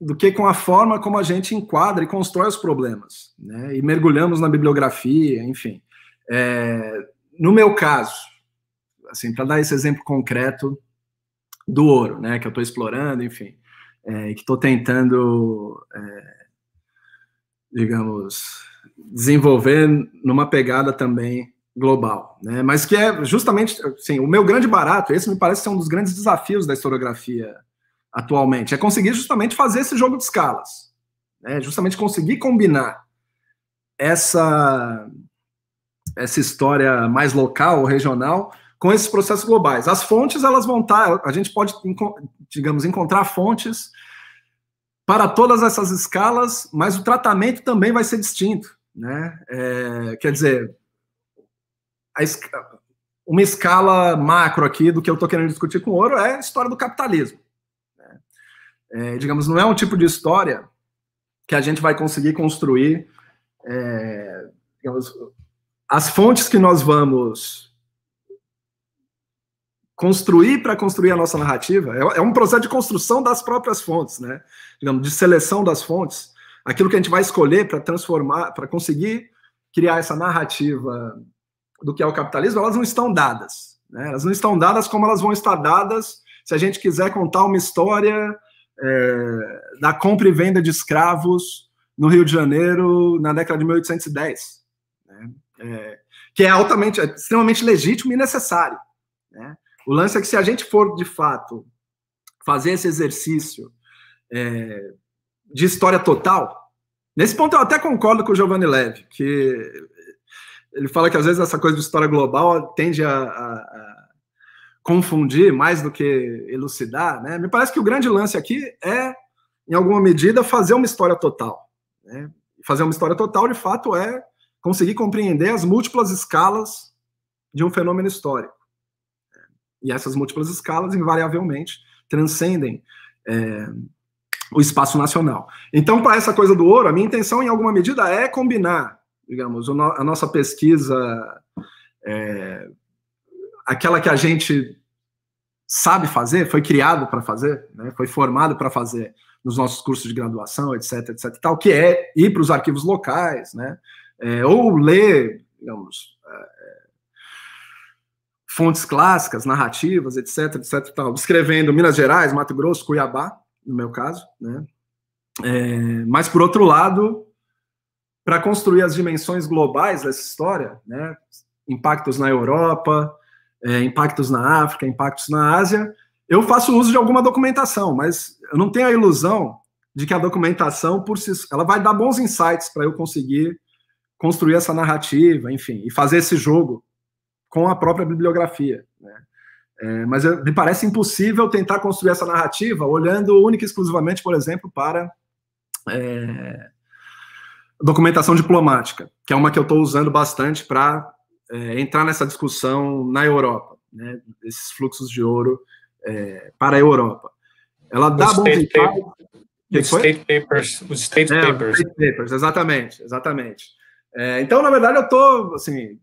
do que com a forma como a gente enquadra e constrói os problemas, né? E mergulhamos na bibliografia, enfim. É, no meu caso, assim, para dar esse exemplo concreto do ouro, né, que eu estou explorando, enfim, é, que estou tentando, é, digamos, desenvolver numa pegada também global, né? Mas que é justamente, assim, o meu grande barato, esse me parece ser um dos grandes desafios da historiografia atualmente, é conseguir justamente fazer esse jogo de escalas, né? justamente conseguir combinar essa, essa história mais local, regional, com esses processos globais. As fontes, elas vão estar, tá, a gente pode, digamos, encontrar fontes para todas essas escalas, mas o tratamento também vai ser distinto, né? É, quer dizer, uma escala macro aqui do que eu estou querendo discutir com o ouro é a história do capitalismo é, digamos, não é um tipo de história que a gente vai conseguir construir, é, digamos, as fontes que nós vamos construir para construir a nossa narrativa é, é, um processo de construção das próprias fontes, né? Digamos, de seleção das fontes, aquilo que a gente vai escolher para transformar, para conseguir criar essa narrativa do que é o capitalismo, elas não estão dadas, né? Elas não estão dadas como elas vão estar dadas se a gente quiser contar uma história é, da compra e venda de escravos no Rio de Janeiro na década de 1810, né? é, que é altamente, é extremamente legítimo e necessário. Né? O lance é que se a gente for de fato fazer esse exercício é, de história total, nesse ponto eu até concordo com o Giovanni Leve, que ele fala que às vezes essa coisa de história global tende a, a confundir mais do que elucidar, né? Me parece que o grande lance aqui é, em alguma medida, fazer uma história total. Né? Fazer uma história total, de fato, é conseguir compreender as múltiplas escalas de um fenômeno histórico. E essas múltiplas escalas, invariavelmente, transcendem é, o espaço nacional. Então, para essa coisa do ouro, a minha intenção, em alguma medida, é combinar, digamos, a nossa pesquisa, é, aquela que a gente sabe fazer, foi criado para fazer, né, foi formado para fazer nos nossos cursos de graduação, etc, etc, tal, que é ir para os arquivos locais, né, é, ou ler, digamos, é, fontes clássicas, narrativas, etc, etc, tal, descrevendo Minas Gerais, Mato Grosso, Cuiabá, no meu caso, né? É, mas por outro lado, para construir as dimensões globais dessa história, né? Impactos na Europa, é, impactos na África, impactos na Ásia, eu faço uso de alguma documentação, mas eu não tenho a ilusão de que a documentação por si, ela vai dar bons insights para eu conseguir construir essa narrativa, enfim, e fazer esse jogo com a própria bibliografia. Né? É, mas me parece impossível tentar construir essa narrativa olhando única e exclusivamente, por exemplo, para é, documentação diplomática, que é uma que eu estou usando bastante para é, entrar nessa discussão na Europa, né, esses fluxos de ouro é, para a Europa. Ela dá bom os state papers, os state é, papers, exatamente, exatamente. É, então, na verdade, eu estou assim,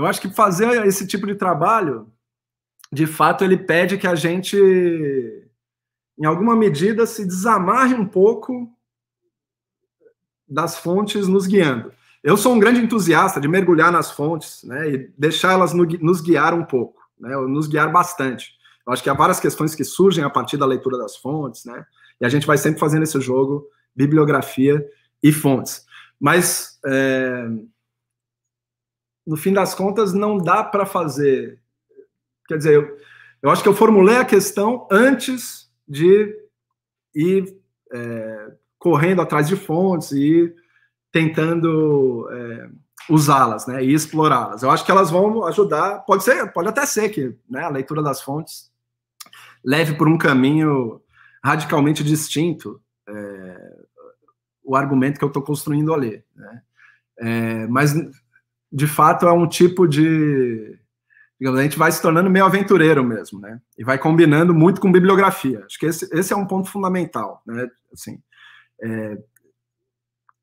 eu acho que fazer esse tipo de trabalho, de fato, ele pede que a gente, em alguma medida, se desamarre um pouco das fontes nos guiando. Eu sou um grande entusiasta de mergulhar nas fontes, né, e deixar elas nos guiar um pouco, né, nos guiar bastante. Eu acho que há várias questões que surgem a partir da leitura das fontes, né, e a gente vai sempre fazendo esse jogo bibliografia e fontes. Mas é, no fim das contas, não dá para fazer. Quer dizer, eu, eu acho que eu formulei a questão antes de ir é, correndo atrás de fontes e tentando é, usá-las, né, e explorá-las. Eu acho que elas vão ajudar. Pode ser, pode até ser que né, a leitura das fontes leve por um caminho radicalmente distinto é, o argumento que eu estou construindo ali. Né? É, mas de fato é um tipo de digamos, a gente vai se tornando meio aventureiro mesmo, né? E vai combinando muito com bibliografia. Acho que esse, esse é um ponto fundamental, né? Assim, é,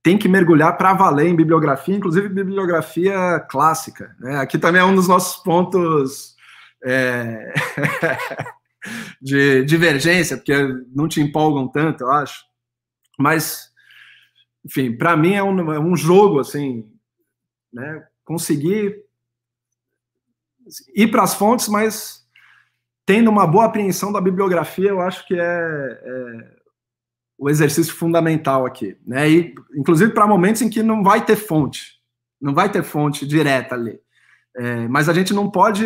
tem que mergulhar para valer em bibliografia, inclusive bibliografia clássica. Né? Aqui também é um dos nossos pontos é, de divergência, porque não te empolgam tanto, eu acho. Mas, enfim, para mim é um, é um jogo assim, né? Conseguir ir para as fontes, mas tendo uma boa apreensão da bibliografia, eu acho que é, é o exercício fundamental aqui, né? E, inclusive para momentos em que não vai ter fonte, não vai ter fonte direta ali. É, mas a gente não pode,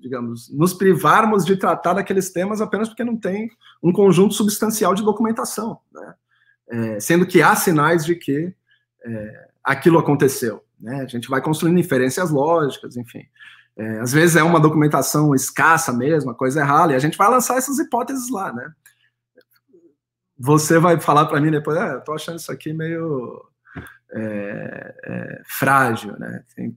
digamos, nos privarmos de tratar daqueles temas apenas porque não tem um conjunto substancial de documentação, né? É, sendo que há sinais de que é, aquilo aconteceu. Né? A gente vai construindo inferências lógicas, enfim. É, às vezes é uma documentação escassa mesmo, a coisa é rala, e a gente vai lançar essas hipóteses lá, né? Você vai falar para mim depois, ah, eu tô achando isso aqui meio é, é, frágil, né? Tem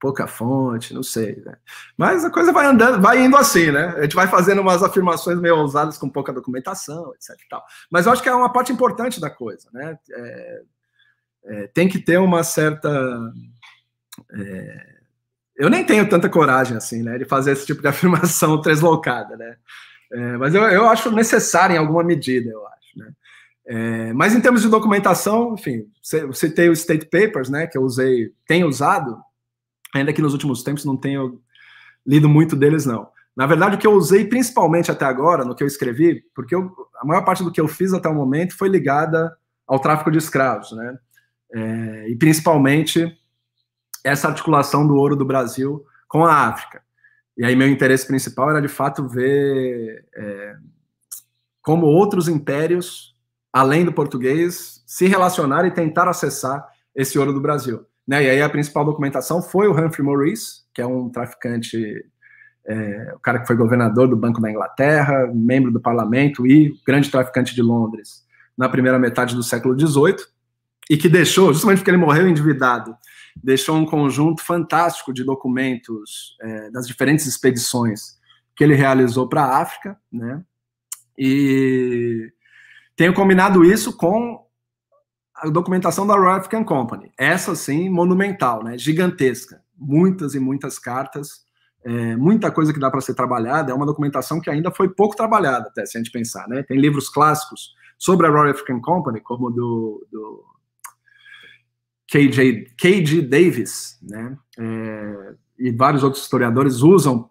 pouca fonte, não sei, né? Mas a coisa vai andando, vai indo assim, né? A gente vai fazendo umas afirmações meio ousadas com pouca documentação, etc. Mas eu acho que é uma parte importante da coisa, né? É, tem que ter uma certa. É, eu nem tenho tanta coragem assim, né, de fazer esse tipo de afirmação translocada, né? É, mas eu, eu acho necessário em alguma medida, eu acho, né? É, mas em termos de documentação, enfim, eu citei os state papers, né, que eu usei, tenho usado, ainda que nos últimos tempos não tenho lido muito deles, não. Na verdade, o que eu usei principalmente até agora, no que eu escrevi, porque eu, a maior parte do que eu fiz até o momento foi ligada ao tráfico de escravos, né? É, e principalmente essa articulação do ouro do Brasil com a África. E aí meu interesse principal era de fato ver é, como outros impérios, além do português, se relacionaram e tentar acessar esse ouro do Brasil. Né? E aí a principal documentação foi o Humphrey Maurice, que é um traficante, é, o cara que foi governador do Banco da Inglaterra, membro do parlamento e grande traficante de Londres na primeira metade do século XVIII e que deixou, justamente porque ele morreu endividado, deixou um conjunto fantástico de documentos é, das diferentes expedições que ele realizou para a África, né? E tenho combinado isso com a documentação da Royal African Company. Essa, sim, monumental, né? Gigantesca. Muitas e muitas cartas, é, muita coisa que dá para ser trabalhada. É uma documentação que ainda foi pouco trabalhada, até se a gente pensar, né? Tem livros clássicos sobre a Royal African Company, como do, do KJ, KG Davis, né? É, e vários outros historiadores usam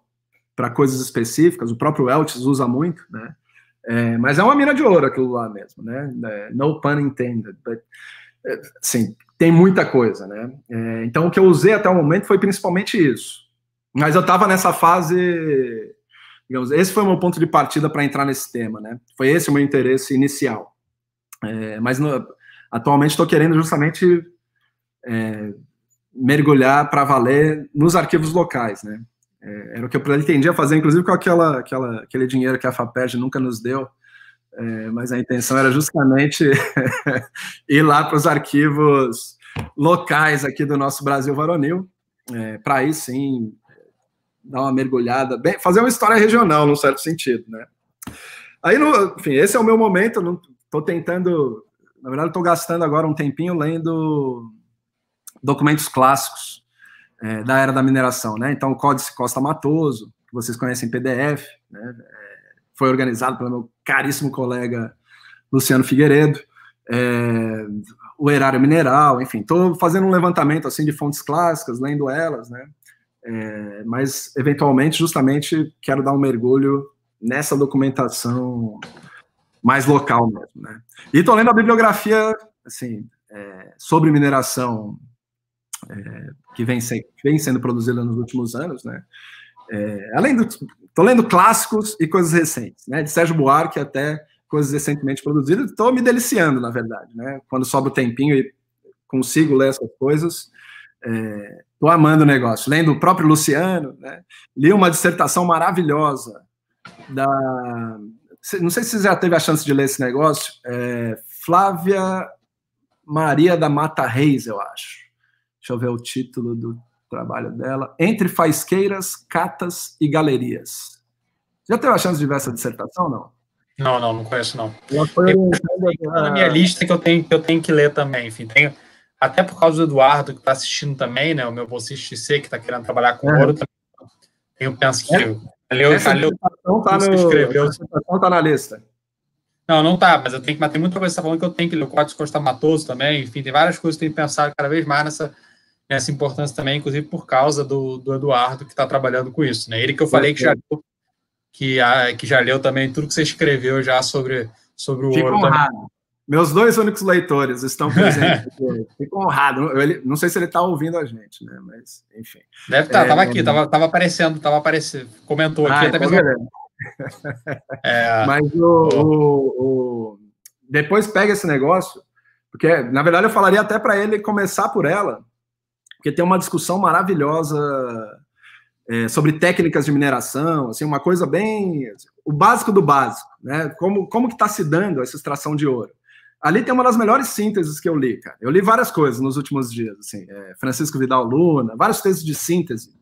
para coisas específicas, o próprio Eltis usa muito, né? É, mas é uma mina de ouro aquilo lá mesmo, né? É, no pun intended, but, é, sim, tem muita coisa, né? É, então o que eu usei até o momento foi principalmente isso. Mas eu estava nessa fase, digamos, esse foi o meu ponto de partida para entrar nesse tema, né? Foi esse o meu interesse inicial. É, mas no, atualmente estou querendo justamente é, mergulhar para valer nos arquivos locais, né? É, era o que eu pretendia fazer, inclusive com aquela, aquela, aquele dinheiro que a FAPERJ nunca nos deu, é, mas a intenção era justamente ir lá para os arquivos locais aqui do nosso Brasil varonil, é, para aí sim dar uma mergulhada, bem, fazer uma história regional, num certo sentido, né? Aí, no, enfim, esse é o meu momento, estou tentando, na verdade, estou gastando agora um tempinho lendo documentos clássicos é, da era da mineração, né? Então, o Códice Costa Matoso, que vocês conhecem PDF, né? É, foi organizado pelo meu caríssimo colega Luciano Figueiredo, é, o erário mineral, enfim, estou fazendo um levantamento assim de fontes clássicas, lendo elas, né? É, mas eventualmente, justamente, quero dar um mergulho nessa documentação mais local mesmo, né? E estou lendo a bibliografia, assim, é, sobre mineração é, que vem, se, vem, sendo produzida nos últimos anos, né? É, além do, estou lendo clássicos e coisas recentes, né? De Sérgio Buarque até coisas recentemente produzidas. Estou me deliciando, na verdade, né? Quando sobra o tempinho e consigo ler essas coisas, estou é, amando o negócio. Lendo o próprio Luciano, né? Li uma dissertação maravilhosa da não sei se você já teve a chance de ler esse negócio, é, Flávia Maria da Mata Reis, eu acho. Deixa eu ver o título do trabalho dela. Entre Faisqueiras, Catas e Galerias. Já teve a chance de ver essa dissertação, não? Não, não, não conheço, não. Ela foi na minha lista que eu tenho que, eu tenho que ler também. Enfim, tenho, até por causa do Eduardo, que está assistindo também, né? O meu bolsista C, que está querendo trabalhar com é. ouro também. Eu penso que. É. Leu, essa leu, tá no, escreveu. A tá na lista. Não, não tá, mas eu tenho que, mas tem muita coisa que você tá falando que eu tenho que ler o Código Costa Matoso também, enfim, tem várias coisas que eu tenho pensado cada vez mais nessa, essa importância também, inclusive por causa do, do Eduardo, que está trabalhando com isso. Né? Ele que eu falei que já, leu, que, a, que já leu também tudo que você escreveu já sobre, sobre o Fico ouro. Honrado. Meus dois únicos leitores estão presentes. Fico honrado. Ele, não sei se ele está ouvindo a gente, né? Mas, enfim. Deve estar, tá, estava é, aqui, estava tava aparecendo, estava aparecendo, comentou aqui ah, até mesmo. É, Mas o, o, o, depois pega esse negócio, porque na verdade eu falaria até para ele começar por ela, porque tem uma discussão maravilhosa é, sobre técnicas de mineração, assim, uma coisa bem o básico do básico, né? Como como que está se dando essa extração de ouro? Ali tem uma das melhores sínteses que eu li, cara. Eu li várias coisas nos últimos dias, assim, é, Francisco Vidal Luna, vários textos de síntese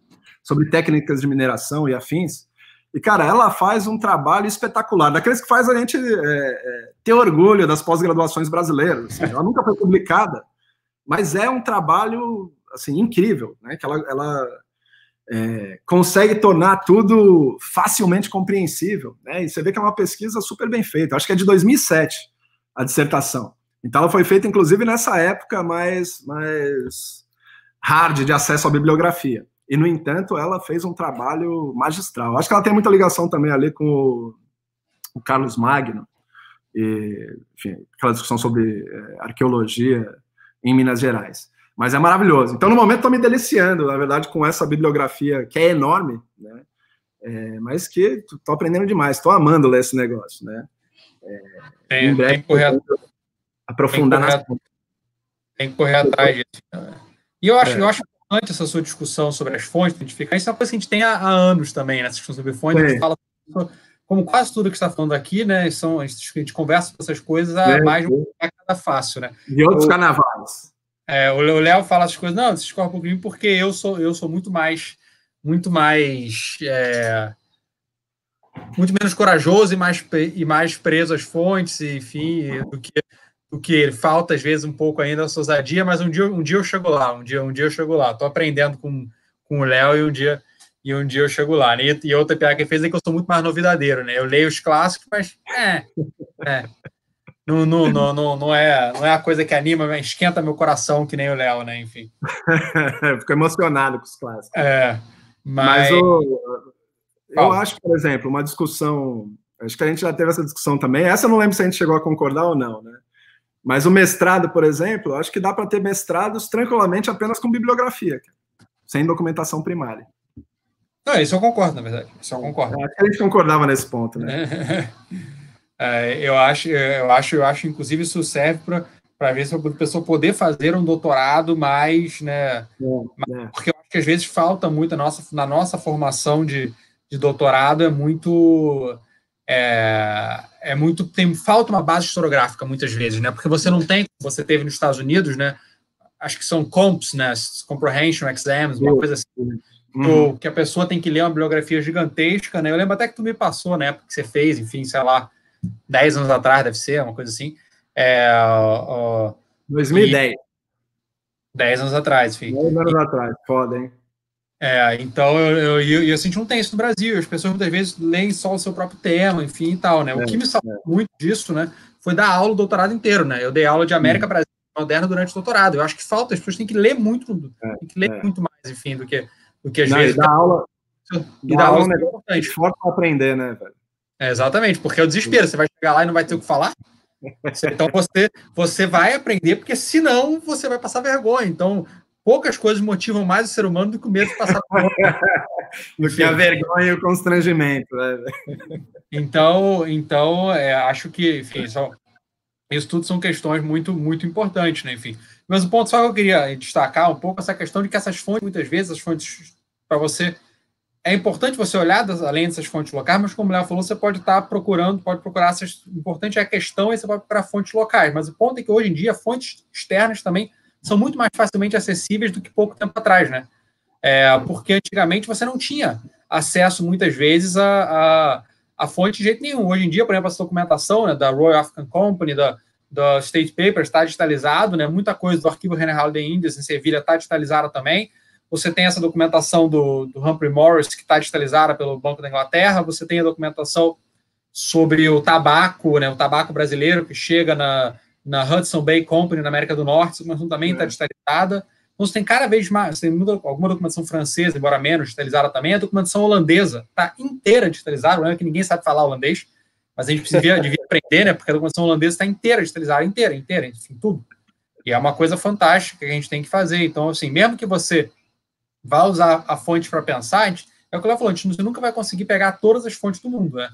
sobre técnicas de mineração e afins. E, cara, ela faz um trabalho espetacular, daqueles que faz a gente é, é, ter orgulho das pós-graduações brasileiras. Assim. Ela nunca foi publicada, mas é um trabalho assim, incrível, né? Que ela, ela é, consegue tornar tudo facilmente compreensível, né? E você vê que é uma pesquisa super bem feita. Acho que é de 2007 a dissertação. Então ela foi feita, inclusive, nessa época mais, mais hard de acesso à bibliografia. E, no entanto, ela fez um trabalho magistral. Acho que ela tem muita ligação também ali com o, o Carlos Magno, e, enfim, aquela discussão sobre é, arqueologia em Minas Gerais. Mas é maravilhoso. Então, no momento, estou me deliciando, na verdade, com essa bibliografia que é enorme, né? É, mas que estou aprendendo demais, estou amando ler esse negócio, né? É, tem, em breve, tem que correr, aprofundar tem que correr, tem que correr atrás disso. Né? E eu acho, é. eu acho importante essa sua discussão sobre as fontes, identificar. Isso é uma coisa que a gente tem há, há anos também, nessa né? discussão sobre fontes. A gente fala, como quase tudo que está falando aqui, né? São, a, gente, conversa sobre essas coisas há é, mais de uma década fácil, né? De outros carnavais. É, o Léo fala as coisas, não, correm um pouquinho porque eu sou, eu sou muito mais, muito mais, é, muito menos corajoso e mais, e mais preso às fontes, enfim, do que, do que falta às vezes um pouco ainda essa ousadia, mas um dia, um dia eu chego lá, um dia, um dia eu chego lá. Estou aprendendo com, com o Léo e um dia e um dia eu chego lá. Né? E, e outra piada que ele fez é que eu sou muito mais novidadeiro, né? Eu leio os clássicos, mas é, é não, não, não, não, não, é, não é a coisa que anima, esquenta meu coração, que nem o Léo, né? Enfim. Fico emocionado com os clássicos. É, mas. mas o, eu acho, por exemplo, uma discussão. Acho que a gente já teve essa discussão também. Essa eu não lembro se a gente chegou a concordar ou não, né? Mas o mestrado, por exemplo, acho que dá para ter mestrados tranquilamente apenas com bibliografia, sem documentação primária. Não, isso eu concordo, na verdade. Isso eu concordo. Acho que a gente concordava nesse ponto, né? é, eu acho, eu acho, eu acho, inclusive, isso serve para para ver se a pessoa poder fazer um doutorado mais, né? É, é. Porque eu acho que às vezes falta muito na nossa, na nossa formação de, de doutorado é muito é, é muito tem falta uma base historiográfica muitas vezes, né? Porque você não tem, você teve nos Estados Unidos, né? Acho que são comps, né? Comprehension exams, uma coisa assim. Uhum. Que a pessoa tem que ler uma bibliografia gigantesca, né? Eu lembro até que tu me passou na época que você fez, enfim, sei lá, 10 anos atrás, deve ser, uma coisa assim. É, uh, 2010. 10 anos atrás, enfim. 10 anos e, atrás, foda, hein? É, então eu, eu, eu, eu senti um tem isso no Brasil. As pessoas muitas vezes leem só o seu próprio tema, enfim e tal, né? O é, que me salvou é. muito disso, né? Foi dar aula o doutorado inteiro, né? Eu dei aula de América Brasil moderna durante o doutorado. Eu acho que falta, as pessoas têm que ler muito, é, tem que ler é. muito mais, enfim, do que, do que às Não, vezes. E dar aula, e dar aula é um negócio forte para aprender, né, velho? É, exatamente, porque é o desespero. Você vai chegar lá e não vai ter o que falar. Então você, você vai aprender, porque senão você vai passar vergonha. Então, poucas coisas motivam mais o ser humano do que o medo de passar por do que a vergonha e o constrangimento. Né? Então, então é, acho que, enfim, só, isso tudo são questões muito, muito importantes, né? Enfim. Mas o ponto só que eu queria destacar um pouco essa questão de que essas fontes, muitas vezes, as fontes para você. É importante você olhar das, além dessas fontes locais, mas como o Léo falou, você pode estar procurando, pode procurar. O importante é a questão e você pode procurar fontes locais. Mas o ponto é que hoje em dia fontes externas também são muito mais facilmente acessíveis do que pouco tempo atrás, né? É, porque antigamente você não tinha acesso, muitas vezes, a, a, a, fonte de jeito nenhum. Hoje em dia, por exemplo, essa documentação né, da Royal African Company, da, da State Papers, está digitalizado, né? Muita coisa do arquivo General de Índias em Sevilha está digitalizada também. Você tem essa documentação do, do Humphrey Morris, que está digitalizada pelo Banco da Inglaterra. Você tem a documentação sobre o tabaco, né, o tabaco brasileiro, que chega na, na Hudson Bay Company, na América do Norte, documentação também está é. digitalizada. Então, você tem cada vez mais, tem alguma documentação francesa, embora menos digitalizada também, a documentação holandesa está inteira digitalizada, não é que ninguém sabe falar holandês, mas a gente devia, devia aprender, né, porque a documentação holandesa está inteira digitalizada, inteira, inteira, enfim, tudo. E é uma coisa fantástica que a gente tem que fazer. Então, assim, mesmo que você vá usar a fonte para pensar, a gente, é o que eu falou, a gente nunca vai conseguir pegar todas as fontes do mundo, né?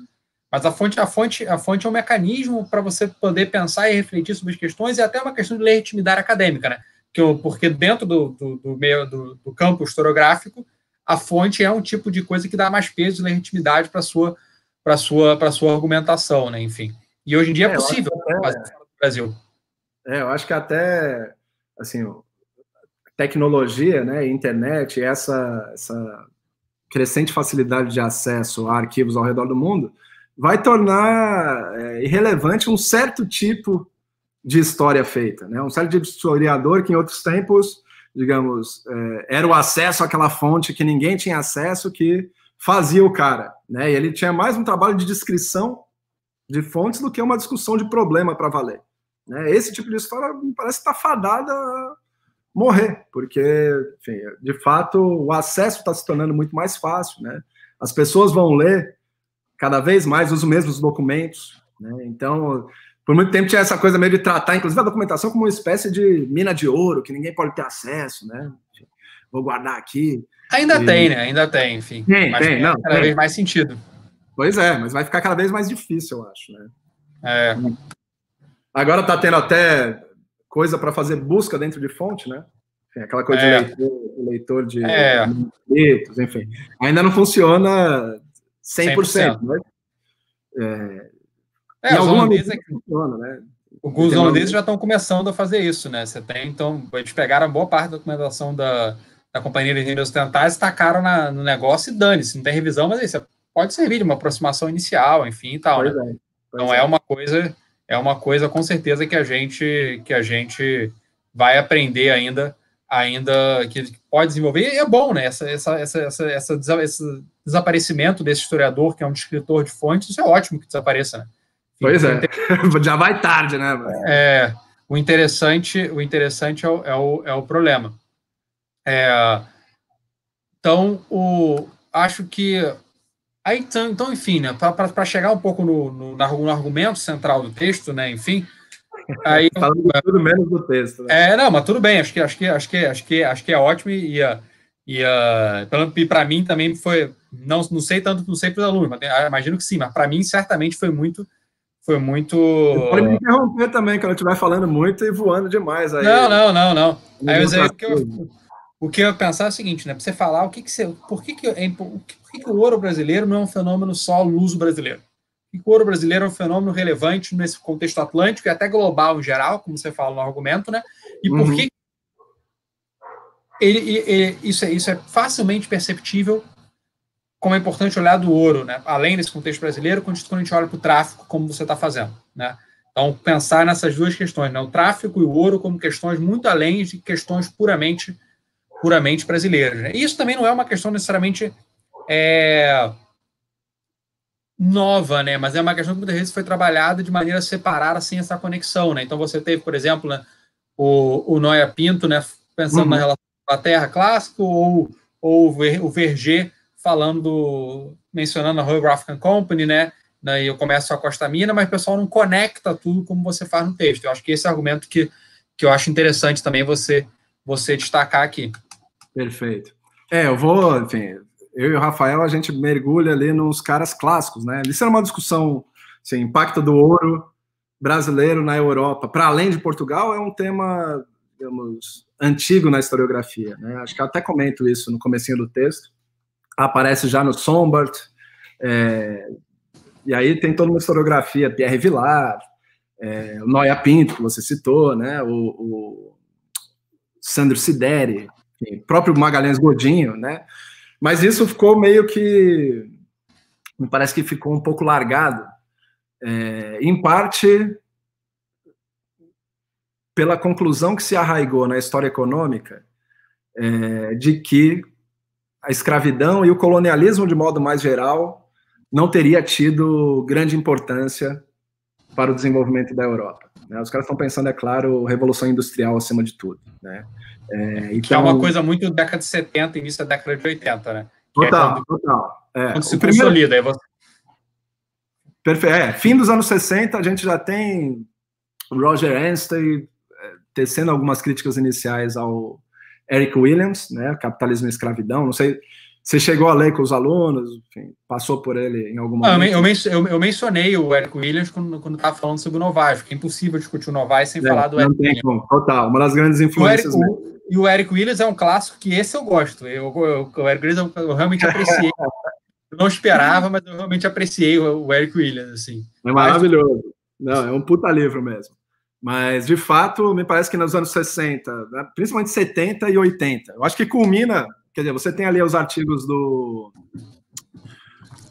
Mas a fonte, a fonte, a fonte é um mecanismo para você poder pensar e refletir sobre as questões e até uma questão de legitimidade acadêmica, né? porque dentro do, do, do meio do, do, campo historiográfico, a fonte é um tipo de coisa que dá mais peso e legitimidade para sua para sua para sua argumentação, né? Enfim. E hoje em dia é, é possível fazer no Brasil. É, eu acho que até assim, tecnologia, né, internet, essa essa crescente facilidade de acesso a arquivos ao redor do mundo, vai tornar é, irrelevante um certo tipo de história feita, né? Um certo tipo de historiador que em outros tempos, digamos, é, era o acesso àquela fonte que ninguém tinha acesso que fazia o cara, né? E ele tinha mais um trabalho de descrição de fontes do que uma discussão de problema para valer. Né? Esse tipo de história me parece estar tá fadada a morrer, porque, enfim, de fato, o acesso está se tornando muito mais fácil, né? As pessoas vão ler cada vez mais os mesmos documentos. Né? Então, por muito tempo tinha essa coisa meio de tratar, inclusive, a documentação como uma espécie de mina de ouro, que ninguém pode ter acesso, né? Vou guardar aqui. Ainda e... tem, né? Ainda tem, enfim. Tem, mas tem, não. Cada tem. vez mais sentido. Pois é, mas vai ficar cada vez mais difícil, eu acho, né? É. Agora tá tendo até coisa para fazer busca dentro de fonte, né? Enfim, aquela coisa é. de leitor, leitor de é. enfim. Ainda não funciona 100%, 100%. né? É, é os holandeses, é funciona, né? Os holandeses já estão começando a fazer isso, né? Você tem, então, eles pegaram boa parte da documentação da, da Companhia de Engenheiros Ocidentais, tacaram na, no negócio e dane-se, não tem revisão, mas isso pode servir de uma aproximação inicial, enfim e tal, né? É, então é. é uma coisa, é uma coisa com certeza que a gente que a gente vai aprender ainda ainda que pode desenvolver, e é bom, né? Essa, essa, essa, essa, essa, esse desaparecimento desse historiador, que é um descritor de fontes, isso é ótimo que desapareça, né? Pois é, já vai tarde, né? É, o interessante, o interessante é o, é o, é o problema. É, então, o, acho que. Aí, então, então enfim, né, para chegar um pouco no, no, no, argumento central do texto, né, enfim. Aí, Falando tudo menos do texto. Né? É, não, mas tudo bem, acho que, acho que, acho que, acho que, acho que é ótimo e, e, e para mim também foi. Não, não sei tanto, não sei para os alunos, mas imagino que sim, mas para mim certamente foi muito foi muito. pode me interromper também quando eu estiver falando muito e voando demais. Aí, não, não, não, não. Aí, o, que eu, o que eu ia pensar é o seguinte, né? Para você falar o que, que você. Por que, que, é, por que, que o ouro brasileiro não é um fenômeno só luso brasileiro? Por que o ouro brasileiro é um fenômeno relevante nesse contexto atlântico e até global em geral, como você fala no argumento, né? E por uhum. que ele, ele, isso, é, isso é facilmente perceptível como é importante olhar do ouro, né? além desse contexto brasileiro, quando a gente olha para o tráfico, como você está fazendo. Né? Então, pensar nessas duas questões, né? o tráfico e o ouro como questões muito além de questões puramente, puramente brasileiras. Né? E isso também não é uma questão necessariamente é, nova, né? mas é uma questão que muitas vezes foi trabalhada de maneira separada, sem essa conexão. Né? Então, você teve, por exemplo, né, o, o Noia Pinto, né, pensando uhum. na relação com a Terra clássico, ou, ou o Verger falando, mencionando a Royal African Company, né? E eu começo a Costa Mina, mas o pessoal não conecta tudo como você faz no texto. Eu acho que esse é o argumento que, que eu acho interessante também você, você destacar aqui. Perfeito. É, eu vou, enfim, eu e o Rafael, a gente mergulha ali nos caras clássicos, né? Isso é uma discussão, assim, impacto do ouro brasileiro na Europa, para além de Portugal, é um tema, digamos, antigo na historiografia, né? Acho que eu até comento isso no comecinho do texto aparece já no Sombart, é, e aí tem toda uma historiografia, Pierre Vilar, é, o Noia Pinto, que você citou, né, o, o Sandro Sideri, enfim, próprio Magalhães Godinho, né, mas isso ficou meio que, me parece que ficou um pouco largado, é, em parte pela conclusão que se arraigou na história econômica é, de que a escravidão e o colonialismo, de modo mais geral, não teria tido grande importância para o desenvolvimento da Europa. Né? Os caras estão pensando, é claro, revolução industrial acima de tudo. Né? É, então, que é uma então coisa muito década de 70, início da década de 80, né? Total, é quando, total. É, quando se primeiro... consolida. Você... Perfeito. É, fim dos anos 60, a gente já tem Roger Einstein é, tecendo algumas críticas iniciais ao, Eric Williams, né, Capitalismo e Escravidão, não sei, você chegou a ler com os alunos, enfim, passou por ele em algum momento? Eu, eu, eu mencionei o Eric Williams quando estava falando sobre o Novaes, porque é impossível discutir o Novaes sem é, falar do Eric Williams. Como, total, uma das grandes influências. O Eric, e o Eric Williams é um clássico que esse eu gosto, eu, eu o Eric Williams eu, realmente apreciei, eu não esperava, mas eu realmente apreciei o, o Eric Williams, assim. É maravilhoso, não, é um puta livro mesmo. Mas, de fato, me parece que nos anos 60, né, principalmente 70 e 80, eu acho que culmina, quer dizer, você tem ali os artigos do,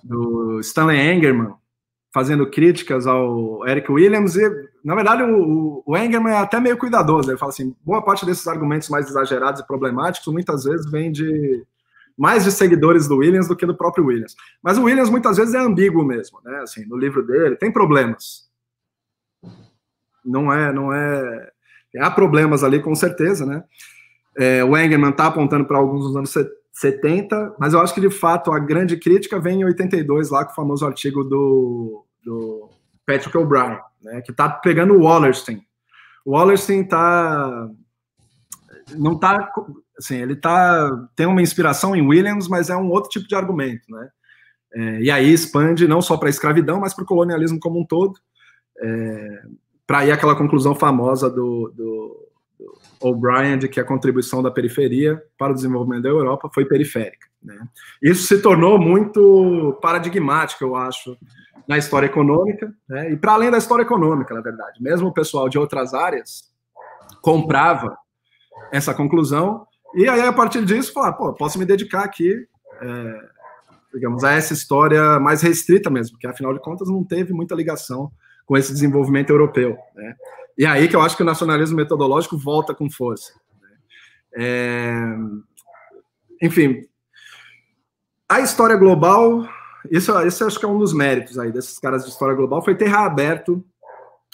do Stanley Engerman, fazendo críticas ao Eric Williams, e, na verdade, o, o Engerman é até meio cuidadoso, ele fala assim, boa parte desses argumentos mais exagerados e problemáticos, muitas vezes vem de mais de seguidores do Williams do que do próprio Williams. Mas o Williams, muitas vezes, é ambíguo mesmo, né, assim, no livro dele, tem problemas, não é, não é. Há problemas ali, com certeza, né? É, o Engelman está apontando para alguns dos anos 70, mas eu acho que de fato a grande crítica vem em 82, lá com o famoso artigo do, do Patrick O'Brien, né, que está pegando o Wallerstein. O Wallerstein está. Não está. Assim, ele tá, tem uma inspiração em Williams, mas é um outro tipo de argumento, né? É, e aí expande não só para a escravidão, mas para o colonialismo como um todo. É, para ir aquela conclusão famosa do, do O'Brien de que a contribuição da periferia para o desenvolvimento da Europa foi periférica. Né? Isso se tornou muito paradigmático, eu acho, na história econômica, né? e para além da história econômica, na verdade. Mesmo o pessoal de outras áreas comprava essa conclusão, e aí, a partir disso, falar, pô, posso me dedicar aqui, é, digamos, a essa história mais restrita mesmo, porque afinal de contas não teve muita ligação com esse desenvolvimento europeu. Né? E é aí que eu acho que o nacionalismo metodológico volta com força. É... Enfim, a história global isso, isso acho que é um dos méritos aí desses caras de história global, foi ter reaberto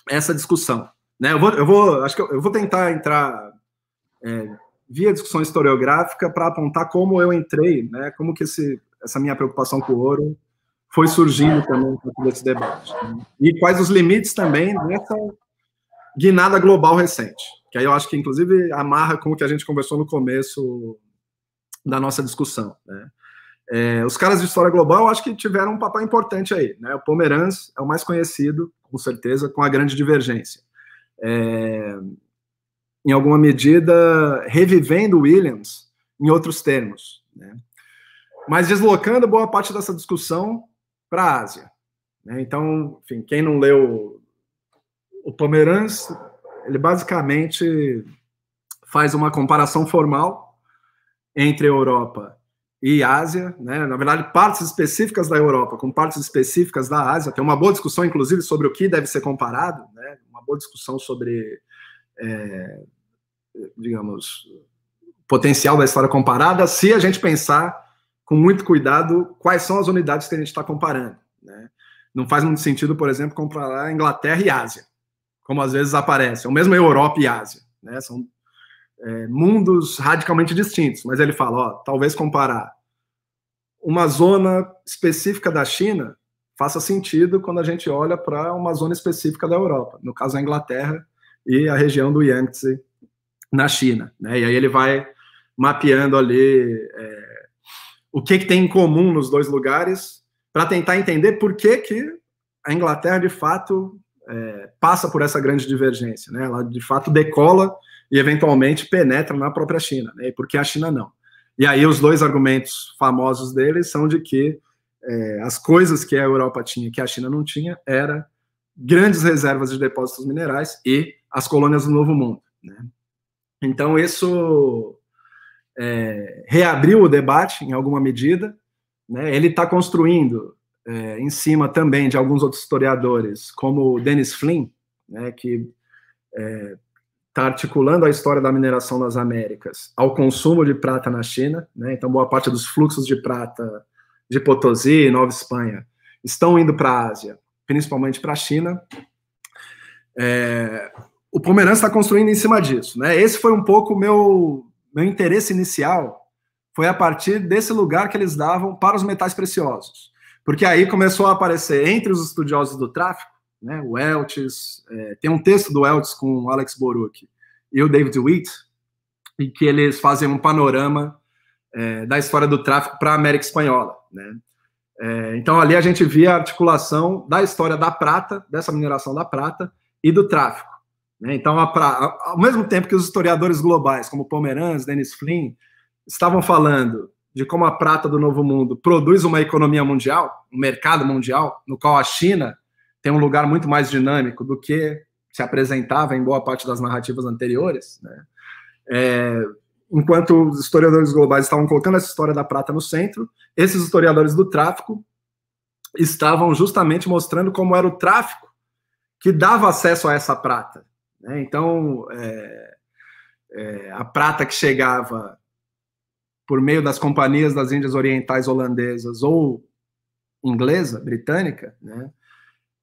essa discussão. Né? Eu, vou, eu vou, acho que eu, eu vou tentar entrar é, via discussão historiográfica para apontar como eu entrei, né? como que esse, essa minha preocupação com o ouro foi surgindo também desse debate. Né? E quais os limites também dessa guinada global recente, que aí eu acho que, inclusive, amarra com o que a gente conversou no começo da nossa discussão. Né? É, os caras de história global, eu acho que tiveram um papel importante aí. Né? O Pomeranz é o mais conhecido, com certeza, com a grande divergência. É, em alguma medida, revivendo Williams em outros termos. Né? Mas deslocando boa parte dessa discussão para a Ásia. Né? Então, enfim, quem não leu o Pomeranz, ele basicamente faz uma comparação formal entre Europa e Ásia, né? na verdade, partes específicas da Europa com partes específicas da Ásia. Tem uma boa discussão, inclusive, sobre o que deve ser comparado, né? uma boa discussão sobre, é, digamos, potencial da história comparada, se a gente pensar com muito cuidado quais são as unidades que a gente está comparando. Né? Não faz muito sentido, por exemplo, comparar Inglaterra e Ásia, como às vezes aparece, ou mesmo Europa e Ásia. Né? São é, mundos radicalmente distintos, mas ele fala, ó, talvez comparar uma zona específica da China faça sentido quando a gente olha para uma zona específica da Europa, no caso a Inglaterra e a região do Yangtze na China, né? E aí ele vai mapeando ali é, o que, que tem em comum nos dois lugares para tentar entender por que, que a Inglaterra de fato é, passa por essa grande divergência, né? Ela de fato decola e eventualmente penetra na própria China, né? E por que a China não? E aí os dois argumentos famosos deles são de que é, as coisas que a Europa tinha que a China não tinha era grandes reservas de depósitos minerais e as colônias do Novo Mundo. Né? Então isso é, reabriu o debate em alguma medida. Né? Ele está construindo é, em cima também de alguns outros historiadores, como Dennis Flynn, né, que é, está articulando a história da mineração nas Américas ao consumo de prata na China, né? então boa parte dos fluxos de prata de Potosí, Nova Espanha, estão indo para a Ásia, principalmente para a China. É, o Pomeranz está construindo em cima disso, né? Esse foi um pouco o meu, meu interesse inicial, foi a partir desse lugar que eles davam para os metais preciosos, porque aí começou a aparecer entre os estudiosos do tráfico né, o Eltis, é, tem um texto do Eltis com o Alex Boruch e o David Witt, em que eles fazem um panorama é, da história do tráfico para a América Espanhola. Né? É, então ali a gente via a articulação da história da prata, dessa mineração da prata e do tráfico. Né? Então, a ao mesmo tempo que os historiadores globais, como Pomeranz, Dennis Flynn, estavam falando de como a prata do Novo Mundo produz uma economia mundial, um mercado mundial, no qual a China tem um lugar muito mais dinâmico do que se apresentava em boa parte das narrativas anteriores, né? É, enquanto os historiadores globais estavam colocando essa história da prata no centro, esses historiadores do tráfico estavam justamente mostrando como era o tráfico que dava acesso a essa prata. Né? Então, é, é, a prata que chegava por meio das companhias das Índias Orientais holandesas ou inglesa, britânica, né?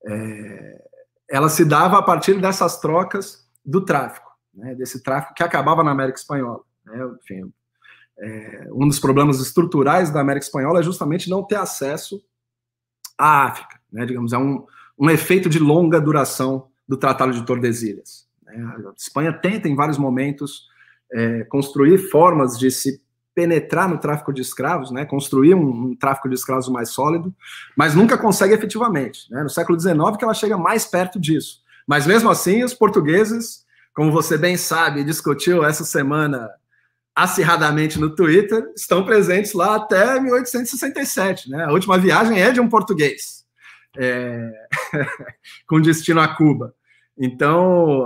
é, ela se dava a partir dessas trocas do tráfico, né, desse tráfico que acabava na América Espanhola. Né, enfim, é, um dos problemas estruturais da América Espanhola é justamente não ter acesso à África, né, digamos, é um, um efeito de longa duração do Tratado de Tordesilhas. Né. A Espanha tenta, em vários momentos, é, construir formas de se penetrar no tráfico de escravos, né, construir um, um, tráfico de escravos mais sólido, mas nunca consegue efetivamente. Né? No século XIX que ela chega mais perto disso. Mas mesmo assim, os portugueses, como você bem sabe, discutiu essa semana acirradamente no Twitter, estão presentes lá até 1867. Né? A última viagem é de um português, é... com destino a Cuba. Então,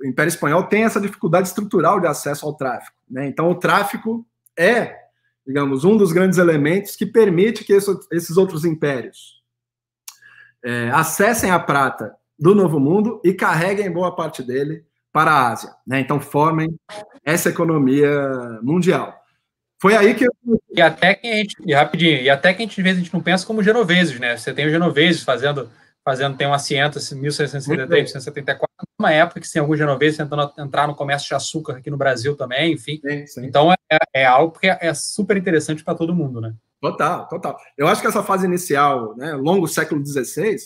o Império Espanhol tem essa dificuldade estrutural de acesso ao tráfico. Né? Então, o tráfico é, digamos, um dos grandes elementos que permite que esses outros impérios é, acessem a prata do Novo Mundo e carreguem boa parte dele para a Ásia. Né? Então, formem essa economia mundial. Foi aí que. E até que a gente. E rapidinho, e até que a gente, às vezes, a gente não pensa como genoveses, né? Você tem os genoveses fazendo, fazendo tem uma ciência assim, 1673, 1674, uma época que tem alguns genoveses tentando entrar no comércio de açúcar aqui no Brasil também, enfim. Sim, sim. Então é, é algo que é, é super interessante para todo mundo, né? Total, total. Eu acho que essa fase inicial, né, longo século XVI,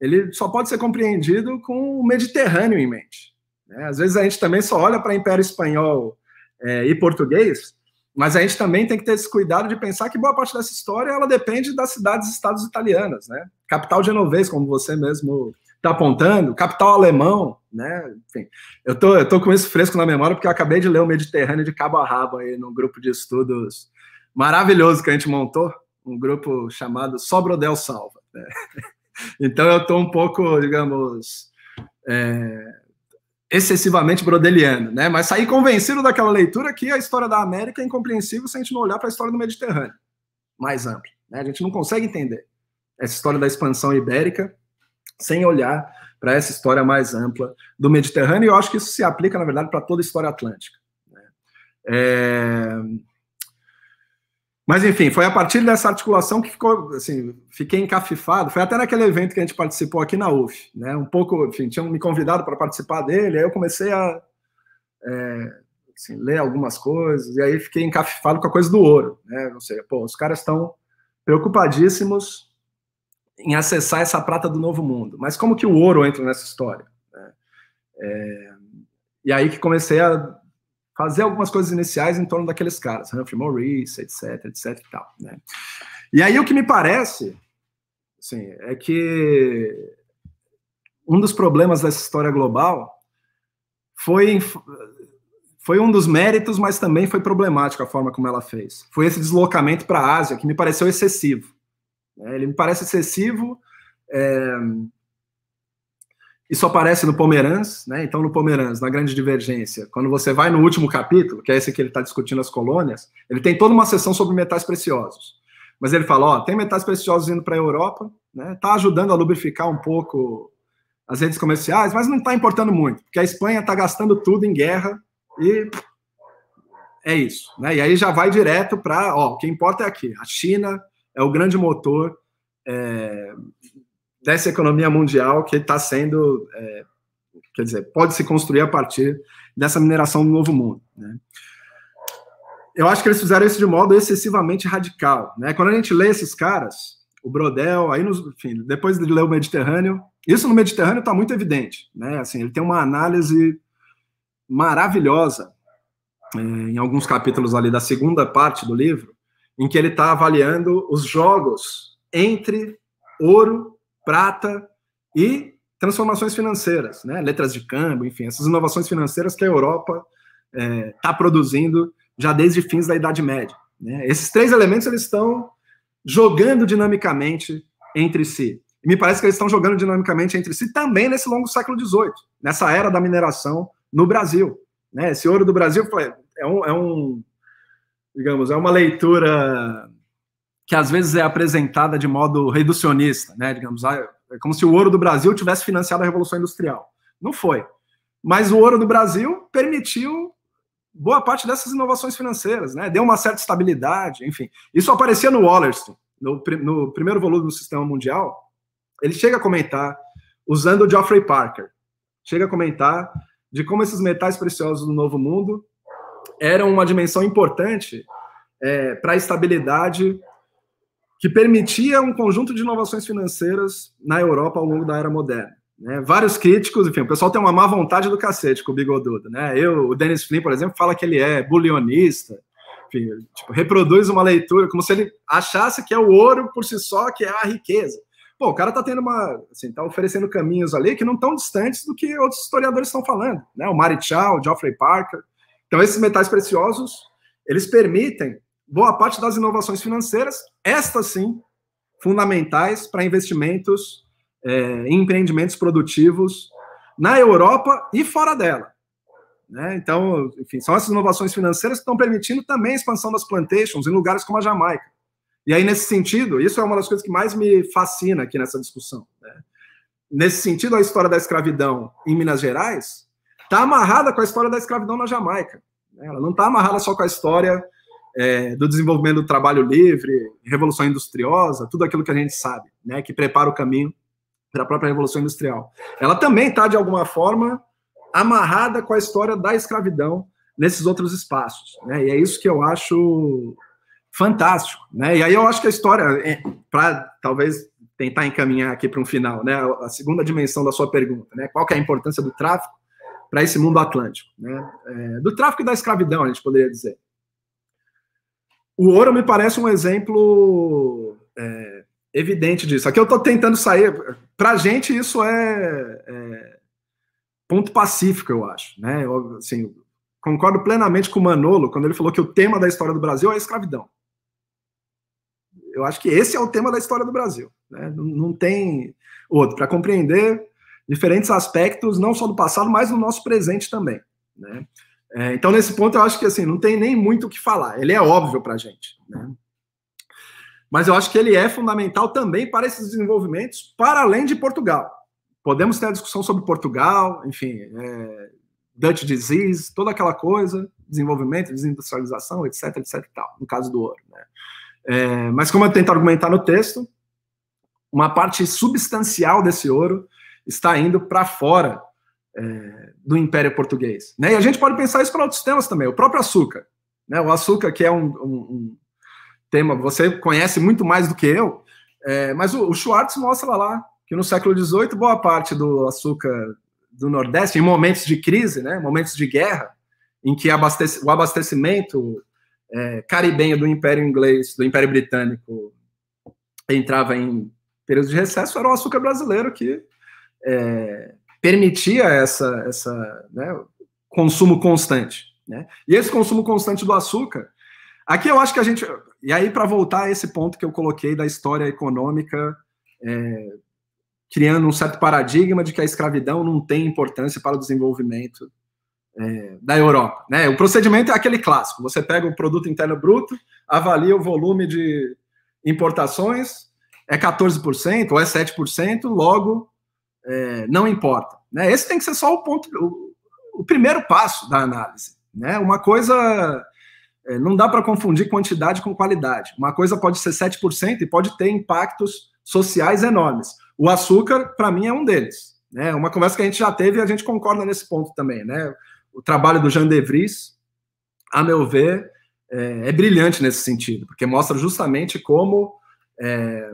ele só pode ser compreendido com o Mediterrâneo em mente. Né? Às vezes a gente também só olha para o Império Espanhol é, e português, mas a gente também tem que ter esse cuidado de pensar que boa parte dessa história ela depende das cidades estados italianas, né? Capital genovês, como você mesmo está apontando, capital alemão, né? Enfim, eu tô, eu tô com isso fresco na memória porque eu acabei de ler o Mediterrâneo de cabo a rabo aí no grupo de estudos maravilhoso que a gente montou, um grupo chamado Sobrodel Salva. Né? Então eu estou um pouco, digamos, é, excessivamente brodeliano, né? Mas saí convencido daquela leitura que a história da América é incompreensível se a gente não olhar para a história do Mediterrâneo, mais ampla. Né? A gente não consegue entender essa história da expansão ibérica sem olhar para essa história mais ampla do Mediterrâneo. E eu acho que isso se aplica, na verdade, para toda a história atlântica. Né? É... Mas, enfim, foi a partir dessa articulação que ficou, assim, fiquei encafifado. Foi até naquele evento que a gente participou aqui na UF, né? Um pouco, enfim, tinham me convidado para participar dele, aí eu comecei a é, assim, ler algumas coisas, e aí fiquei encafifado com a coisa do ouro, né? Não sei, pô, os caras estão preocupadíssimos em acessar essa prata do novo mundo. Mas como que o ouro entra nessa história? Né? É, e aí que comecei a fazer algumas coisas iniciais em torno daqueles caras, Humphrey Morris, etc, etc e tal, né? E aí o que me parece, assim, é que um dos problemas dessa história global foi foi um dos méritos, mas também foi problemático a forma como ela fez. Foi esse deslocamento para a Ásia que me pareceu excessivo. Né? Ele me parece excessivo. É, isso aparece no Pomerans, né? Então, no Pomerans, na Grande Divergência, quando você vai no último capítulo, que é esse que ele está discutindo as colônias, ele tem toda uma sessão sobre metais preciosos. Mas ele fala: ó, tem metais preciosos indo para a Europa, né? Tá ajudando a lubrificar um pouco as redes comerciais, mas não está importando muito, porque a Espanha está gastando tudo em guerra e é isso, né? E aí já vai direto para, ó, o que importa é aqui. A China é o grande motor é, dessa economia mundial que está sendo, é, quer dizer, pode se construir a partir dessa mineração do novo mundo. Né? Eu acho que eles fizeram isso de modo excessivamente radical. Né? Quando a gente lê esses caras, o Brodel, aí nos, enfim, depois de ler o Mediterrâneo, isso no Mediterrâneo está muito evidente. Né? Assim, ele tem uma análise maravilhosa é, em alguns capítulos ali da segunda parte do livro, em que ele está avaliando os jogos entre ouro prata e transformações financeiras, né? letras de câmbio, enfim, essas inovações financeiras que a Europa está é, tá produzindo já desde fins da Idade Média. Né? Esses três elementos eles estão jogando dinamicamente entre si. E me parece que eles estão jogando dinamicamente entre si também nesse longo século XVIII, nessa era da mineração no Brasil. Né? Esse ouro do Brasil é um, é um digamos, é uma leitura que às vezes é apresentada de modo reducionista, né? Digamos, ah, é como se o ouro do Brasil tivesse financiado a Revolução Industrial. Não foi. Mas o ouro do Brasil permitiu boa parte dessas inovações financeiras, né? Deu uma certa estabilidade, enfim. Isso aparecia no Wallerstein, no, no primeiro volume do Sistema Mundial. Ele chega a comentar, usando o Geoffrey Parker, chega a comentar de como esses metais preciosos do Novo Mundo eram uma dimensão importante é, para a estabilidade que permitia um conjunto de inovações financeiras na Europa ao longo da era moderna. Né? Vários críticos, enfim, o pessoal tem uma má vontade do cacete com o Bigodudo. Né? Eu, o Dennis Flynn, por exemplo, fala que ele é bulionista, enfim, tipo, reproduz uma leitura como se ele achasse que é o ouro por si só que é a riqueza. Pô, o cara tá tendo uma, assim, tá oferecendo caminhos ali que não estão distantes do que outros historiadores estão falando, né? O Marichal, o Geoffrey Parker. Então, esses metais preciosos, eles permitem boa parte das inovações financeiras, estas sim, fundamentais para investimentos é, em empreendimentos produtivos na Europa e fora dela. Né? Então, enfim, são essas inovações financeiras que estão permitindo também a expansão das plantations em lugares como a Jamaica. E aí, nesse sentido, isso é uma das coisas que mais me fascina aqui nessa discussão. Né? Nesse sentido, a história da escravidão em Minas Gerais está amarrada com a história da escravidão na Jamaica. Né? Ela não está amarrada só com a história é, do desenvolvimento do trabalho livre, revolução industriosa, tudo aquilo que a gente sabe, né, que prepara o caminho para a própria revolução industrial. Ela também está de alguma forma amarrada com a história da escravidão nesses outros espaços, né? E é isso que eu acho fantástico, né? E aí eu acho que a história, é, para talvez tentar encaminhar aqui para um final, né? A segunda dimensão da sua pergunta, né? Qual que é a importância do tráfico para esse mundo atlântico, né? É, do tráfico e da escravidão, a gente poderia dizer. O ouro me parece um exemplo é, evidente disso. Aqui eu estou tentando sair. Para a gente, isso é, é, ponto pacífico, eu acho. Né? Eu, assim, concordo plenamente com o Manolo quando ele falou que o tema da história do Brasil é a escravidão. Eu acho que esse é o tema da história do Brasil. Né? Não, não tem outro. Para compreender diferentes aspectos, não só do passado, mas do nosso presente também. Né? É, então, nesse ponto, eu acho que assim, não tem nem muito o que falar. Ele é óbvio para a gente. Né? Mas eu acho que ele é fundamental também para esses desenvolvimentos, para além de Portugal. Podemos ter a discussão sobre Portugal, enfim, é, Dutch disease, toda aquela coisa, desenvolvimento, desindustrialização, etc, etc e tal, no caso do ouro. Né? É, mas como eu tento argumentar no texto, uma parte substancial desse ouro está indo para fora é, do Império Português. Né? E a gente pode pensar isso para outros temas também. O próprio açúcar. Né? O açúcar, que é um, um, um tema, você conhece muito mais do que eu, é, mas o, o, Schwartz mostra lá que no século XVIII, boa parte do açúcar do Nordeste, em momentos de crise, né, momentos de guerra, em que abastece, o abastecimento é, caribenho do Império Inglês, do Império Britânico, entrava em período de recesso, era o açúcar brasileiro que é, permitia essa, essa né, consumo constante. Né? E esse consumo constante do açúcar, aqui eu acho que a gente. E aí, para voltar a esse ponto que eu coloquei da história econômica, é, criando um certo paradigma de que a escravidão não tem importância para o desenvolvimento é, da Europa. Né? O procedimento é aquele clássico: você pega o produto interno bruto, avalia o volume de importações, é 14% ou é 7%, logo é, não importa. Né? Esse tem que ser só o ponto, o, o primeiro passo da análise. Né? Uma coisa é, não dá para confundir quantidade com qualidade. Uma coisa pode ser 7% e pode ter impactos sociais enormes. O açúcar, para mim, é um deles. Né? Uma conversa que a gente já teve e a gente concorda nesse ponto também. Né? O trabalho do Jean De Vries, a meu ver, é, é brilhante nesse sentido, porque mostra justamente como é,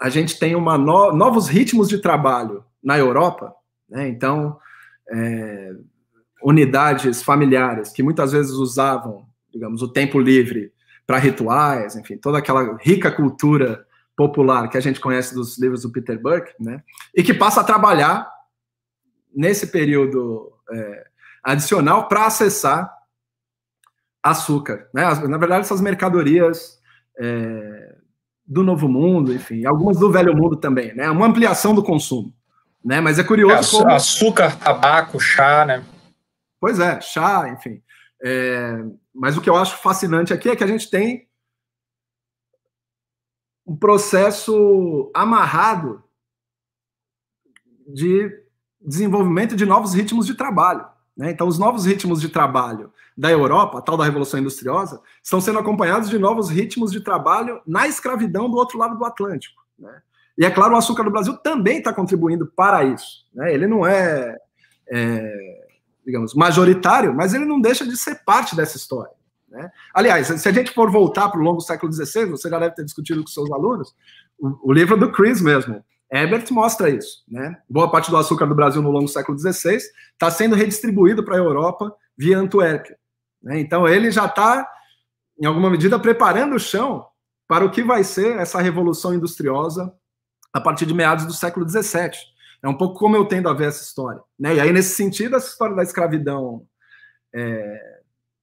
a gente tem uma no, novos ritmos de trabalho na Europa, né? então é, unidades familiares que muitas vezes usavam, digamos, o tempo livre para rituais, enfim, toda aquela rica cultura popular que a gente conhece dos livros do Peter Burke, né? E que passa a trabalhar nesse período é, adicional para acessar açúcar, né? Na verdade, essas mercadorias é, do Novo Mundo, enfim, algumas do Velho Mundo também, né? Uma ampliação do consumo, né? Mas é curioso é, como... açúcar, tabaco, chá, né? Pois é, chá, enfim. É... Mas o que eu acho fascinante aqui é que a gente tem um processo amarrado de desenvolvimento de novos ritmos de trabalho. Né? Então, os novos ritmos de trabalho da Europa, a tal da Revolução Industriosa, estão sendo acompanhados de novos ritmos de trabalho na escravidão do outro lado do Atlântico. Né? E é claro, o açúcar do Brasil também está contribuindo para isso. Né? Ele não é, é, digamos, majoritário, mas ele não deixa de ser parte dessa história. Né? Aliás, se a gente for voltar para o longo século XVI, você já deve ter discutido com seus alunos, o, o livro do Chris mesmo, Ebert mostra isso. Né? Boa parte do açúcar do Brasil no longo século XVI está sendo redistribuído para a Europa via Antuérpia. Né? Então, ele já está, em alguma medida, preparando o chão para o que vai ser essa revolução industriosa a partir de meados do século XVII. É um pouco como eu tendo a ver essa história. Né? E aí, nesse sentido, essa história da escravidão é,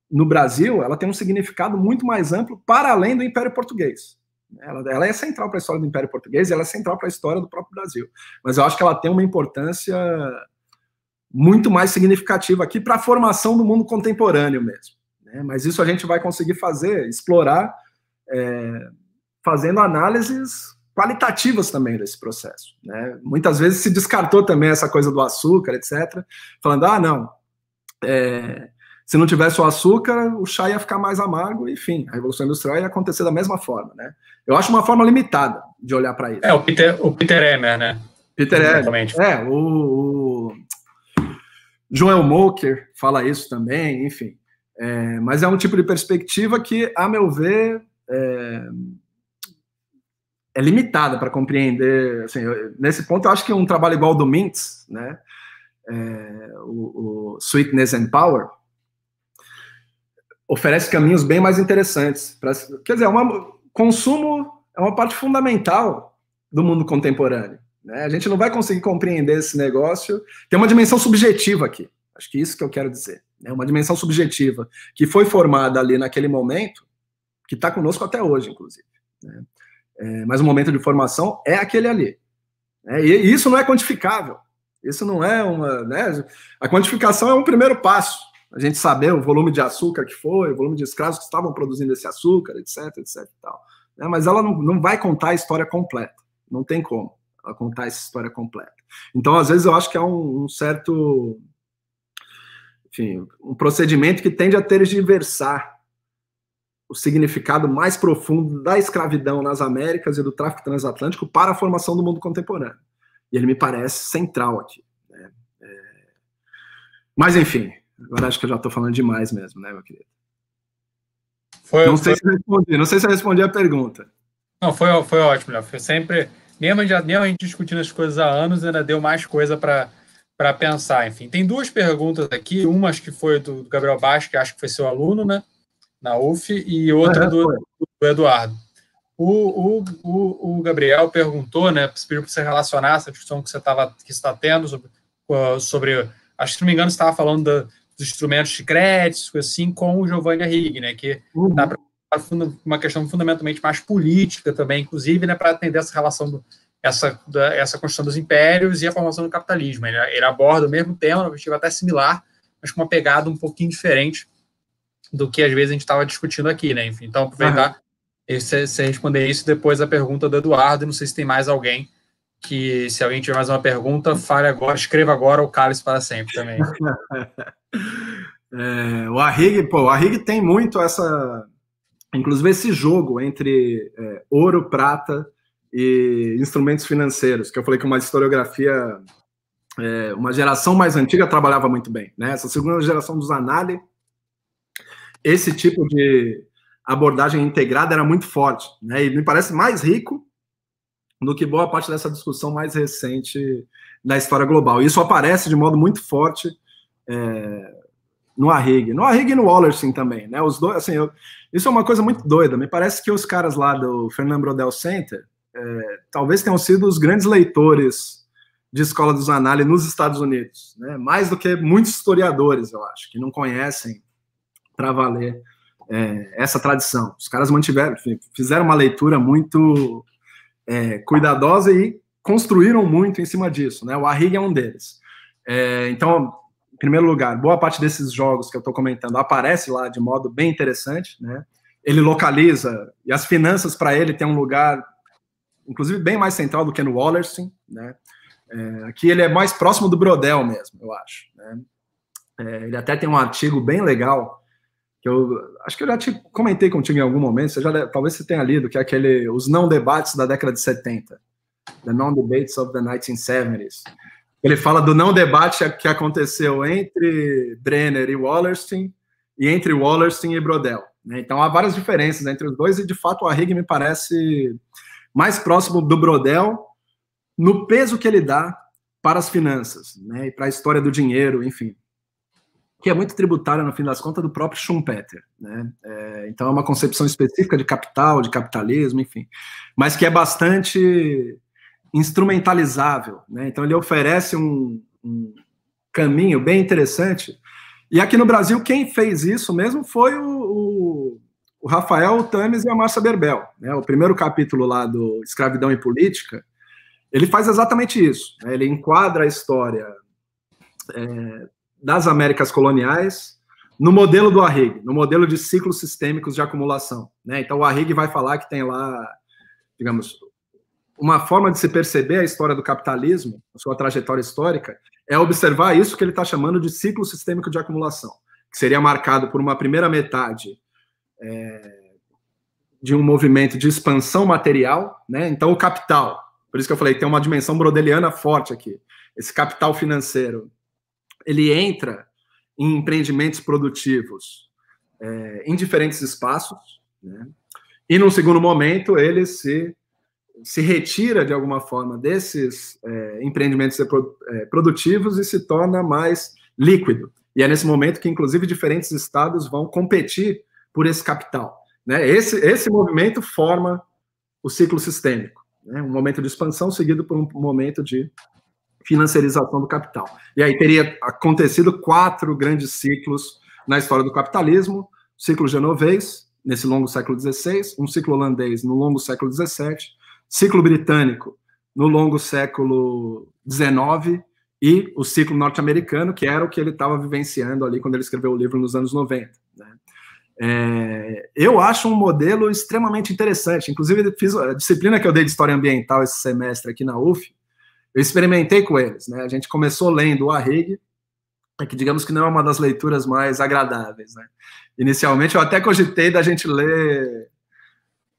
no Brasil, ela tem um significado muito mais amplo para além do Império Português. Ela, ela é central para a história do Império Português e ela é central para a história do próprio Brasil. Mas eu acho que ela tem uma importância muito mais significativa aqui para a formação do mundo contemporâneo mesmo. Né? Mas isso a gente vai conseguir fazer, explorar, é, fazendo análises qualitativas também desse processo. Né? Muitas vezes se descartou também essa coisa do açúcar, etc., falando, ah, não, é, Se não tivesse o açúcar, o chá ia ficar mais amargo, enfim, a Revolução Industrial ia acontecer da mesma forma, né? Eu acho uma forma limitada de olhar para isso. É, o Peter, o Peter Emer, né? Peter Emer, é, o, o Joel Moker fala isso também, enfim. É, mas é um tipo de perspectiva que, a meu ver, é, é limitada para compreender. Assim, eu, nesse ponto, eu acho que um trabalho igual ao do Mintz, né, é, o, o, Sweetness and Power, oferece caminhos bem mais interessantes. Pra, quer dizer, é uma, consumo é uma parte fundamental do mundo contemporâneo. Né? A gente não vai conseguir compreender esse negócio. Tem uma dimensão subjetiva aqui. Acho que isso que eu quero dizer. É uma dimensão subjetiva que foi formada ali naquele momento, que está conosco até hoje, inclusive. Né? É, mas o momento de formação é aquele ali. Né? E isso não é quantificável. Isso não é uma. Né? A quantificação é um primeiro passo. A gente saber o volume de açúcar que foi, o volume de escravos que estavam produzindo esse açúcar, etc, etc tal. Né? Mas ela não, não vai contar a história completa. Não tem como ela contar essa história completa. Então, às vezes, eu acho que é um, um certo. Enfim, um procedimento que tende a tergiversar o significado mais profundo da escravidão nas Américas e do tráfico transatlântico para a formação do mundo contemporâneo. E ele me parece central aqui. Né? É... Mas, enfim, agora acho que eu já estou falando demais mesmo, né, meu querido? Foi, não, sei foi... se respondi, não sei se eu respondi a pergunta. Não, foi, foi ótimo, Léo. Foi sempre. Mesmo, já, mesmo a gente discutindo as coisas há anos, ainda deu mais coisa para pensar. Enfim, tem duas perguntas aqui. Uma acho que foi do, Gabriel Baixo, que acho que foi seu aluno, né? Na UF, e outra do, do, Eduardo. O, o, o, o, Gabriel perguntou, né, pediu para você relacionar essa discussão que você estava que está tendo sobre, sobre, acho que se não me engano, você estava falando da, dos instrumentos de crédito, assim, com o Giovanni Arrighi, né, que uhum. dá para uma questão fundamentalmente mais política também, inclusive, né, para atender essa relação do, essa, da, essa construção dos impérios e a formação do capitalismo. Ele, ele aborda o mesmo tema, uma perspectiva até similar, mas com uma pegada um pouquinho diferente do que às vezes a gente estava discutindo aqui, né? Enfim, então aproveitar você, responder isso depois da pergunta do Eduardo. Não sei se tem mais alguém que, se alguém tiver mais uma pergunta, fale agora, escreva agora ou cale para sempre também. é, o Arrig, pô, o Arrig tem muito essa, inclusive esse jogo entre é, ouro, prata e instrumentos financeiros, que eu falei que uma historiografia, é, uma geração mais antiga trabalhava muito bem, né? Essa segunda geração dos Anali esse tipo de abordagem integrada era muito forte, né? E me parece mais rico do que boa parte dessa discussão mais recente da história global. Isso aparece de modo muito forte é, no Arrig, no Arrig e no Wallerstein também, né? Os dois, assim, eu, isso é uma coisa muito doida. Me parece que os caras lá do Fernando Brodel Center é, talvez tenham sido os grandes leitores de escola dos Análise nos Estados Unidos, né? Mais do que muitos historiadores, eu acho, que não conhecem para valer é, essa tradição. Os caras mantiveram, fizeram uma leitura muito é, cuidadosa e construíram muito em cima disso. Né? O Arrig é um deles. É, então, em primeiro lugar, boa parte desses jogos que eu estou comentando aparece lá de modo bem interessante. Né? Ele localiza, e as finanças para ele tem um lugar, inclusive, bem mais central do que no Wallerstein. Né? É, aqui ele é mais próximo do Brodel mesmo, eu acho. Né? É, ele até tem um artigo bem legal que eu acho que eu já te comentei contigo em algum momento, você já, talvez você tenha lido, que é aquele Os Não Debates da década de 70, The Non-Debates of the 1970s. Ele fala do não debate que aconteceu entre Brenner e Wallerstein e entre Wallerstein e Brodel. Né? Então há várias diferenças entre os dois e de fato o Arrighi me parece mais próximo do Brodel no peso que ele dá para as finanças né? e para a história do dinheiro, enfim que é muito tributária, no fim das contas, do próprio Schumpeter. Né? É, então, é uma concepção específica de capital, de capitalismo, enfim, mas que é bastante instrumentalizável. Né? Então, ele oferece um, um, caminho bem interessante. E aqui no Brasil, quem fez isso mesmo foi o, o, o Rafael Tames e a Márcia Berbel. Né? O primeiro capítulo lá do Escravidão e Política, ele faz exatamente isso. Né? Ele enquadra a história é, das Américas coloniais no modelo do Arrig, no modelo de ciclos sistêmicos de acumulação. Né? Então, o Arrig vai falar que tem lá, digamos, uma forma de se perceber a história do capitalismo, a sua trajetória histórica, é observar isso que ele está chamando de ciclo sistêmico de acumulação, que seria marcado por uma primeira metade é, de um movimento de expansão material, né? Então, o capital, por isso que eu falei, tem uma dimensão brodeliana forte aqui. Esse capital financeiro, ele entra em empreendimentos produtivos é, em diferentes espaços, né? E, num segundo momento, ele se, se retira, de alguma forma, desses é, empreendimentos é, produtivos e se torna mais líquido. E é nesse momento que, inclusive, diferentes estados vão competir por esse capital. Né? Esse, esse movimento forma o ciclo sistêmico. Né? Um momento de expansão seguido por um momento de financiarização do capital. E aí teria acontecido quatro grandes ciclos na história do capitalismo: o ciclo genovês, nesse longo século XVI, um ciclo holandês no longo século XVII, ciclo britânico no longo século XIX e o ciclo norte-americano, que era o que ele estava vivenciando ali quando ele escreveu o livro nos anos 90. Né? É, eu acho um modelo extremamente interessante. Inclusive, fiz a disciplina que eu dei de História Ambiental esse semestre aqui na UF, eu experimentei com eles. Né? A gente começou lendo o Arrigue, que digamos que não é uma das leituras mais agradáveis. Né? Inicialmente, eu até cogitei da gente ler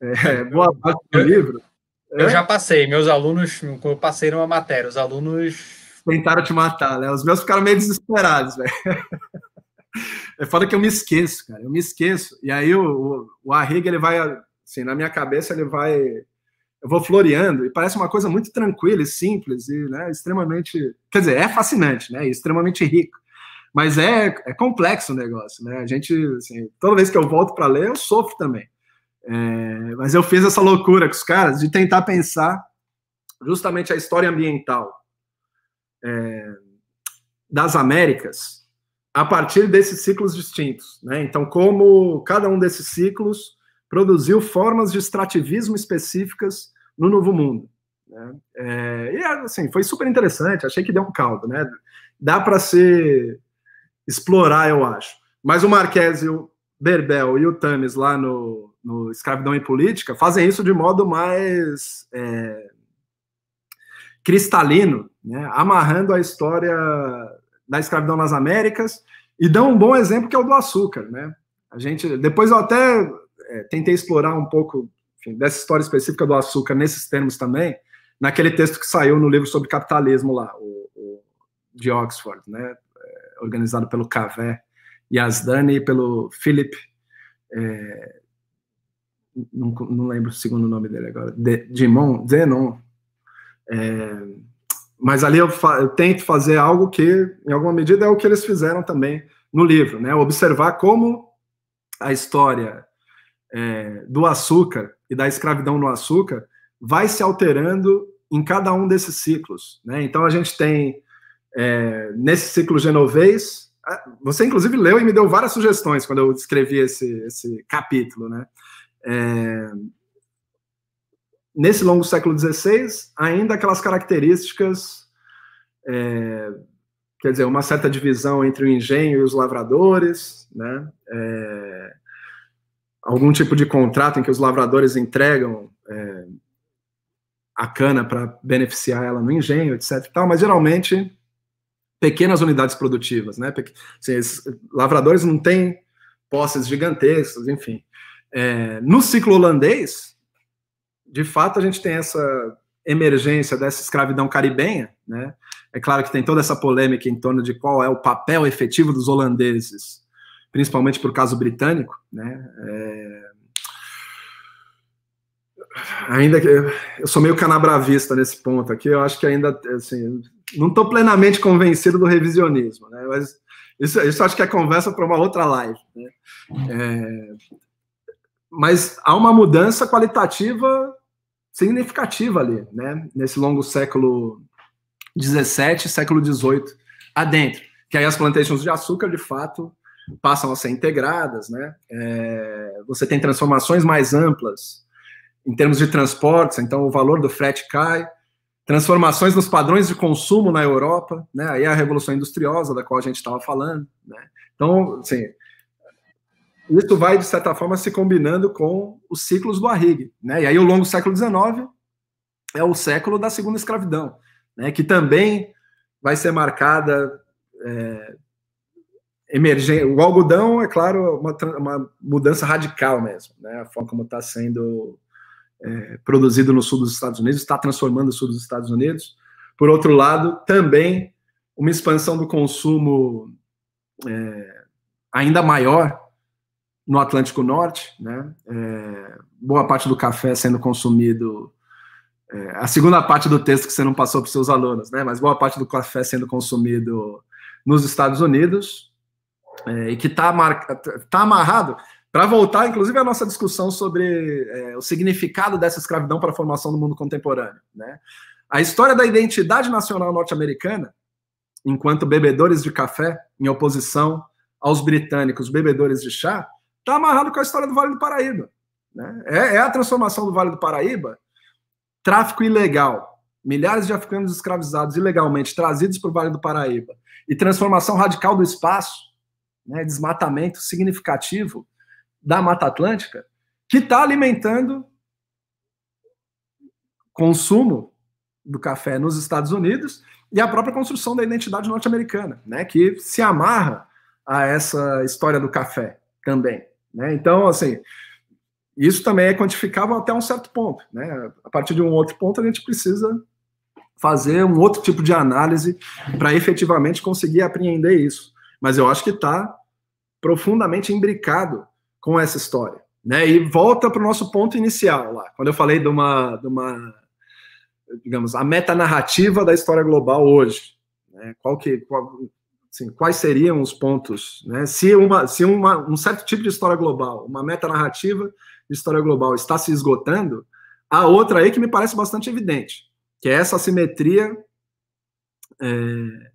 é, boa parte do livro. Eu é? já passei, meus alunos, eu passei numa matéria, os alunos tentaram te matar, né? Os meus ficaram meio desesperados, velho. É foda que eu me esqueço, cara. Eu me esqueço. E aí o, o, o Arriga, ele vai, assim, na minha cabeça, ele vai. Eu vou floreando e parece uma coisa muito tranquila e simples e né, extremamente. Quer dizer, é fascinante, né? E extremamente rico. Mas é, é complexo o negócio, né? A gente, assim, toda vez que eu volto para ler, eu sofro também. É, mas eu fiz essa loucura com os caras de tentar pensar justamente a história ambiental é, das Américas a partir desses ciclos distintos. Né? Então, como cada um desses ciclos produziu formas de extrativismo específicas no Novo Mundo. Né? É, e assim, foi super interessante, achei que deu um caldo. Né? Dá para se explorar, eu acho. Mas o Marques e o Berbel e o Tames lá no, no Escravidão e Política fazem isso de modo mais é, cristalino, né? amarrando a história da escravidão nas Américas, e dão um bom exemplo que é o do açúcar, né? A gente, depois eu até é, tentei explorar um pouco enfim, dessa história específica do açúcar nesses termos também, naquele texto que saiu no livro sobre capitalismo lá, o, o de Oxford, né? É, organizado pelo Cavé Yazdani e pelo Philip, é, não, não, lembro o segundo nome dele agora, de, Dimon, Zenon, é, mas ali eu, eu, tento fazer algo que, em alguma medida, é o que eles fizeram também no livro, né? Observar como a história é, do açúcar e da escravidão no açúcar vai se alterando em cada um desses ciclos, né? Então a gente tem é, nesse ciclo genovês, você inclusive leu e me deu várias sugestões quando eu escrevi esse, esse capítulo, né? É, nesse longo século XVI, ainda aquelas características, é, quer dizer, uma certa divisão entre o engenho e os lavradores, né? É, algum tipo de contrato em que os lavradores entregam é, a cana para beneficiar ela no engenho, etc. Tal, mas geralmente pequenas unidades produtivas, né? Assim, lavradores não têm posses gigantescas, enfim. É, no ciclo holandês, de fato, a gente tem essa emergência dessa escravidão caribenha, né? É claro que tem toda essa polêmica em torno de qual é o papel efetivo dos holandeses, principalmente por caso britânico, né? É... Ainda que eu sou meio canabravista nesse ponto aqui, eu acho que ainda assim, não estou plenamente convencido do revisionismo, né? Mas isso, isso acho que é conversa para uma outra live. Né? É, mas há uma mudança qualitativa significativa ali, né? Nesse longo século 17, século 18 adentro. Que aí as plantations de açúcar, de fato, passam a ser integradas, né? É, você tem transformações mais amplas em termos de transportes, então o valor do frete cai, transformações nos padrões de consumo na Europa, né? Aí é a revolução industriosa da qual a gente estava falando, né? Então, assim, isso vai, de certa forma, se combinando com os ciclos do Arrigue. Né? E aí, o longo século XIX é o século da segunda escravidão, né? que também vai ser marcada é, emergente. O algodão, é claro, uma, uma mudança radical mesmo, né? A forma como está sendo é, produzido no sul dos Estados Unidos, está transformando o sul dos Estados Unidos. Por outro lado, também uma expansão do consumo é, ainda maior no Atlântico Norte, né? É, boa parte do café sendo consumido. É, a segunda parte do texto que você não passou para os seus alunos, né? Mas boa parte do café sendo consumido nos Estados Unidos é, e que está tá amarrado para voltar, inclusive, à nossa discussão sobre é, o significado dessa escravidão para a formação do mundo contemporâneo, né? A história da identidade nacional norte-americana, enquanto bebedores de café, em oposição aos britânicos bebedores de chá, está amarrado com a história do Vale do Paraíba. Né? É, é, a transformação do Vale do Paraíba, tráfico ilegal, milhares de africanos escravizados ilegalmente trazidos para o Vale do Paraíba, e transformação radical do espaço, né, desmatamento significativo da Mata Atlântica, que está alimentando consumo do café nos Estados Unidos e a própria construção da identidade norte-americana, né, que se amarra a essa história do café também. Né? Então, assim, isso também é quantificável até um certo ponto. Né? A partir de um outro ponto, a gente precisa fazer um outro tipo de análise para efetivamente conseguir apreender isso. Mas eu acho que está profundamente imbricado com essa história. Né? E volta para o nosso ponto inicial lá, quando eu falei de uma, de uma digamos, a metanarrativa da história global hoje. Né? Qual que, qual, assim, quais seriam os pontos? Né? Se, uma, se uma, um certo tipo de história global, uma metanarrativa de história global está se esgotando, há outra aí que me parece bastante evidente, que é essa assimetria é,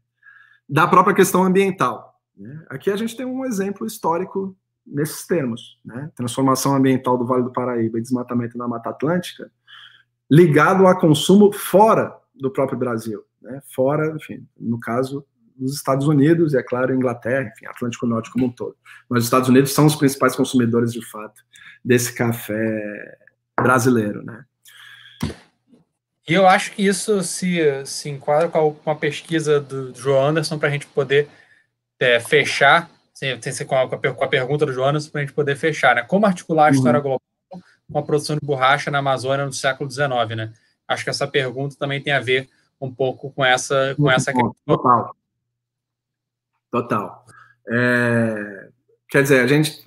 da própria questão ambiental. Né? Aqui a gente tem um exemplo histórico nesses termos, né? transformação ambiental do Vale do Paraíba e desmatamento da Mata Atlântica, ligado a consumo fora do próprio Brasil, né? fora, enfim, no caso dos Estados Unidos e, é claro, Inglaterra, enfim, Atlântico Norte como um todo. Mas os Estados Unidos são os principais consumidores, de fato, desse café brasileiro, né? E eu acho que isso se, se enquadra com a, pesquisa do João Anderson para a gente poder é, fechar, sem, sem, com, a, com a pergunta do Anderson, para a gente poder fechar, né? Como articular a uhum. história global com a produção de borracha na Amazônia no século XIX, né? Acho que essa pergunta também tem a ver um pouco com essa, com essa questão. Total. Total. É, quer dizer, a gente.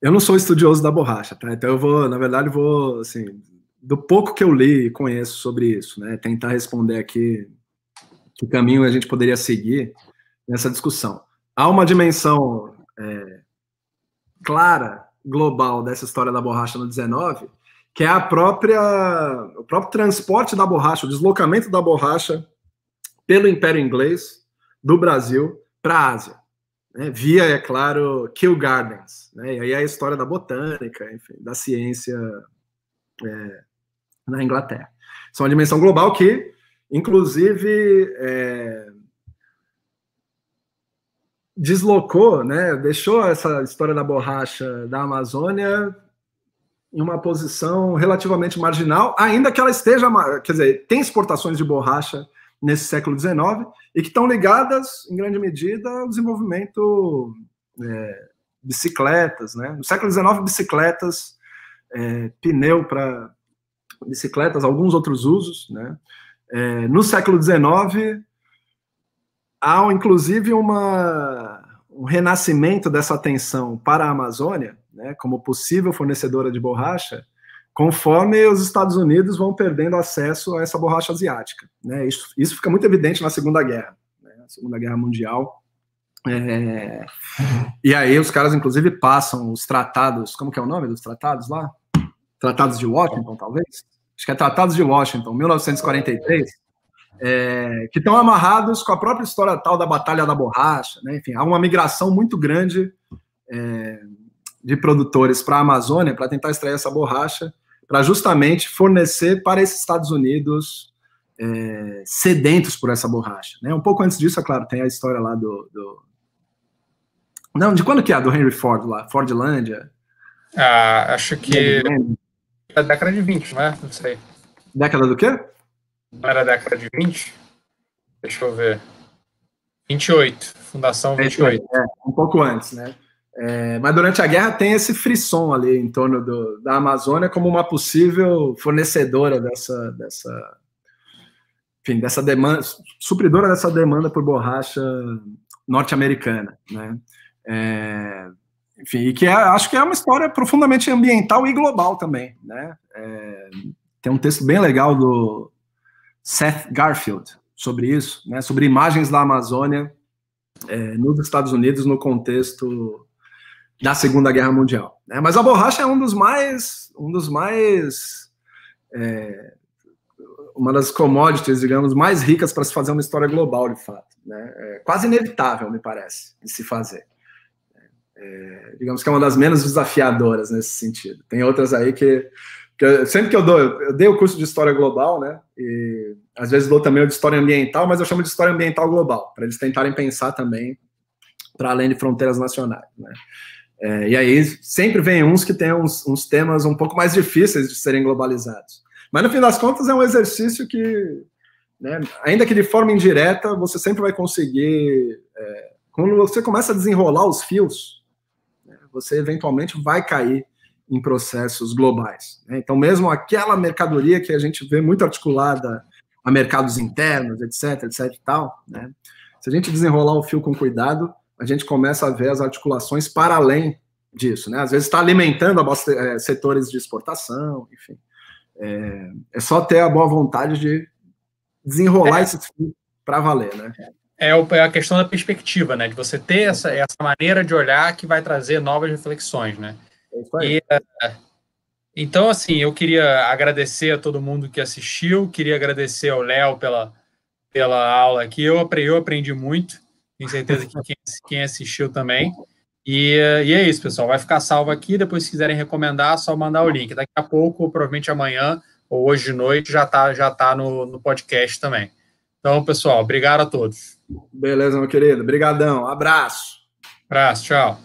Eu não sou estudioso da borracha, tá? Então eu vou, na verdade, vou, assim, do pouco que eu li e conheço sobre isso, né? Tentar responder aqui que caminho a gente poderia seguir nessa discussão. Há uma dimensão é, clara, global dessa história da borracha no 19, que é a própria, o próprio transporte da borracha, o deslocamento da borracha pelo Império Inglês do Brasil para a Ásia. Né, via, é claro, Kew Gardens. Né, e aí a história da botânica, enfim, da ciência é, na Inglaterra. Isso é uma dimensão global que, inclusive, é, deslocou, né, deixou essa história da borracha da Amazônia em uma posição relativamente marginal, ainda que ela esteja, quer dizer, tem exportações de borracha nesse século XIX e que estão ligadas, em grande medida, ao desenvolvimento é, bicicletas, né? No século XIX, bicicletas, é, pneu para bicicletas, alguns outros usos, né? É, no século XIX, há inclusive uma, um renascimento dessa atenção para a Amazônia, né, como possível fornecedora de borracha, conforme os Estados Unidos vão perdendo acesso a essa borracha asiática. Né? Isso, isso fica muito evidente na Segunda Guerra, né? na Segunda Guerra Mundial. É... E aí os caras, inclusive, passam os tratados, como que é o nome dos tratados lá? Tratados de Washington, talvez? Acho que é Tratados de Washington, 1943, é, que estão amarrados com a própria história tal da Batalha da Borracha, né? enfim, há uma migração muito grande é, de produtores para a Amazônia para tentar extrair essa borracha, para justamente fornecer para esses Estados Unidos é, sedentos por essa borracha. Né? Um pouco antes disso, é claro, tem a história lá do, do... Não, de quando que é? Do Henry Ford lá, Fordlândia? Ah, acho que da década de 20, não é? Não sei. Década do quê? Não era década de 20? Deixa eu ver. 28, Fundação 28. É, um pouco antes, né? É, mas durante a guerra tem esse frisson ali em torno do, da Amazônia como uma possível fornecedora dessa, dessa, enfim, dessa demanda, supridora dessa demanda por borracha norte-americana, né? É, enfim, e que é, acho que é uma história profundamente ambiental e global também, né? É, tem um texto bem legal do Seth Garfield sobre isso, né? Sobre imagens da Amazônia é, nos Estados Unidos no contexto da Segunda Guerra Mundial. Né? Mas a borracha é um dos mais, um dos mais é, uma das commodities, digamos, mais ricas para se fazer uma história global, de fato. Né? É quase inevitável, me parece, de se fazer. É, digamos que é uma das menos desafiadoras nesse sentido. Tem outras aí que, que sempre que eu dou, eu dei o curso de história global, né? E às vezes dou também o de história ambiental, mas eu chamo de história ambiental global, para eles tentarem pensar também para além de fronteiras nacionais, né? É, e aí sempre vem uns que têm uns, uns temas um pouco mais difíceis de serem globalizados. Mas no fim das contas é um exercício que, né, ainda que de forma indireta, você sempre vai conseguir. É, quando você começa a desenrolar os fios, você eventualmente vai cair em processos globais. Né? Então, mesmo aquela mercadoria que a gente vê muito articulada a mercados internos, etc, etc e tal, né? se a gente desenrolar o fio com cuidado, a gente começa a ver as articulações para além disso. Né? Às vezes está alimentando é, setores de exportação, enfim. É, é só ter a boa vontade de desenrolar é. esse para valer, né? É, é a questão da perspectiva, né? De você ter essa, essa maneira de olhar que vai trazer novas reflexões, né? É e, é, então, assim, eu queria agradecer a todo mundo que assistiu, queria agradecer ao Léo pela, pela aula aqui. Eu aprendi, eu aprendi muito, tenho certeza que quem, quem assistiu também. E, e, é isso, pessoal. Vai ficar salvo aqui. Depois, se quiserem recomendar, é só mandar o link. Daqui a pouco, provavelmente amanhã ou hoje de noite, já está já tá no, no podcast também. Então, pessoal, obrigado a todos. Beleza, meu querido. Obrigadão. Abraço. Abraço. Tchau.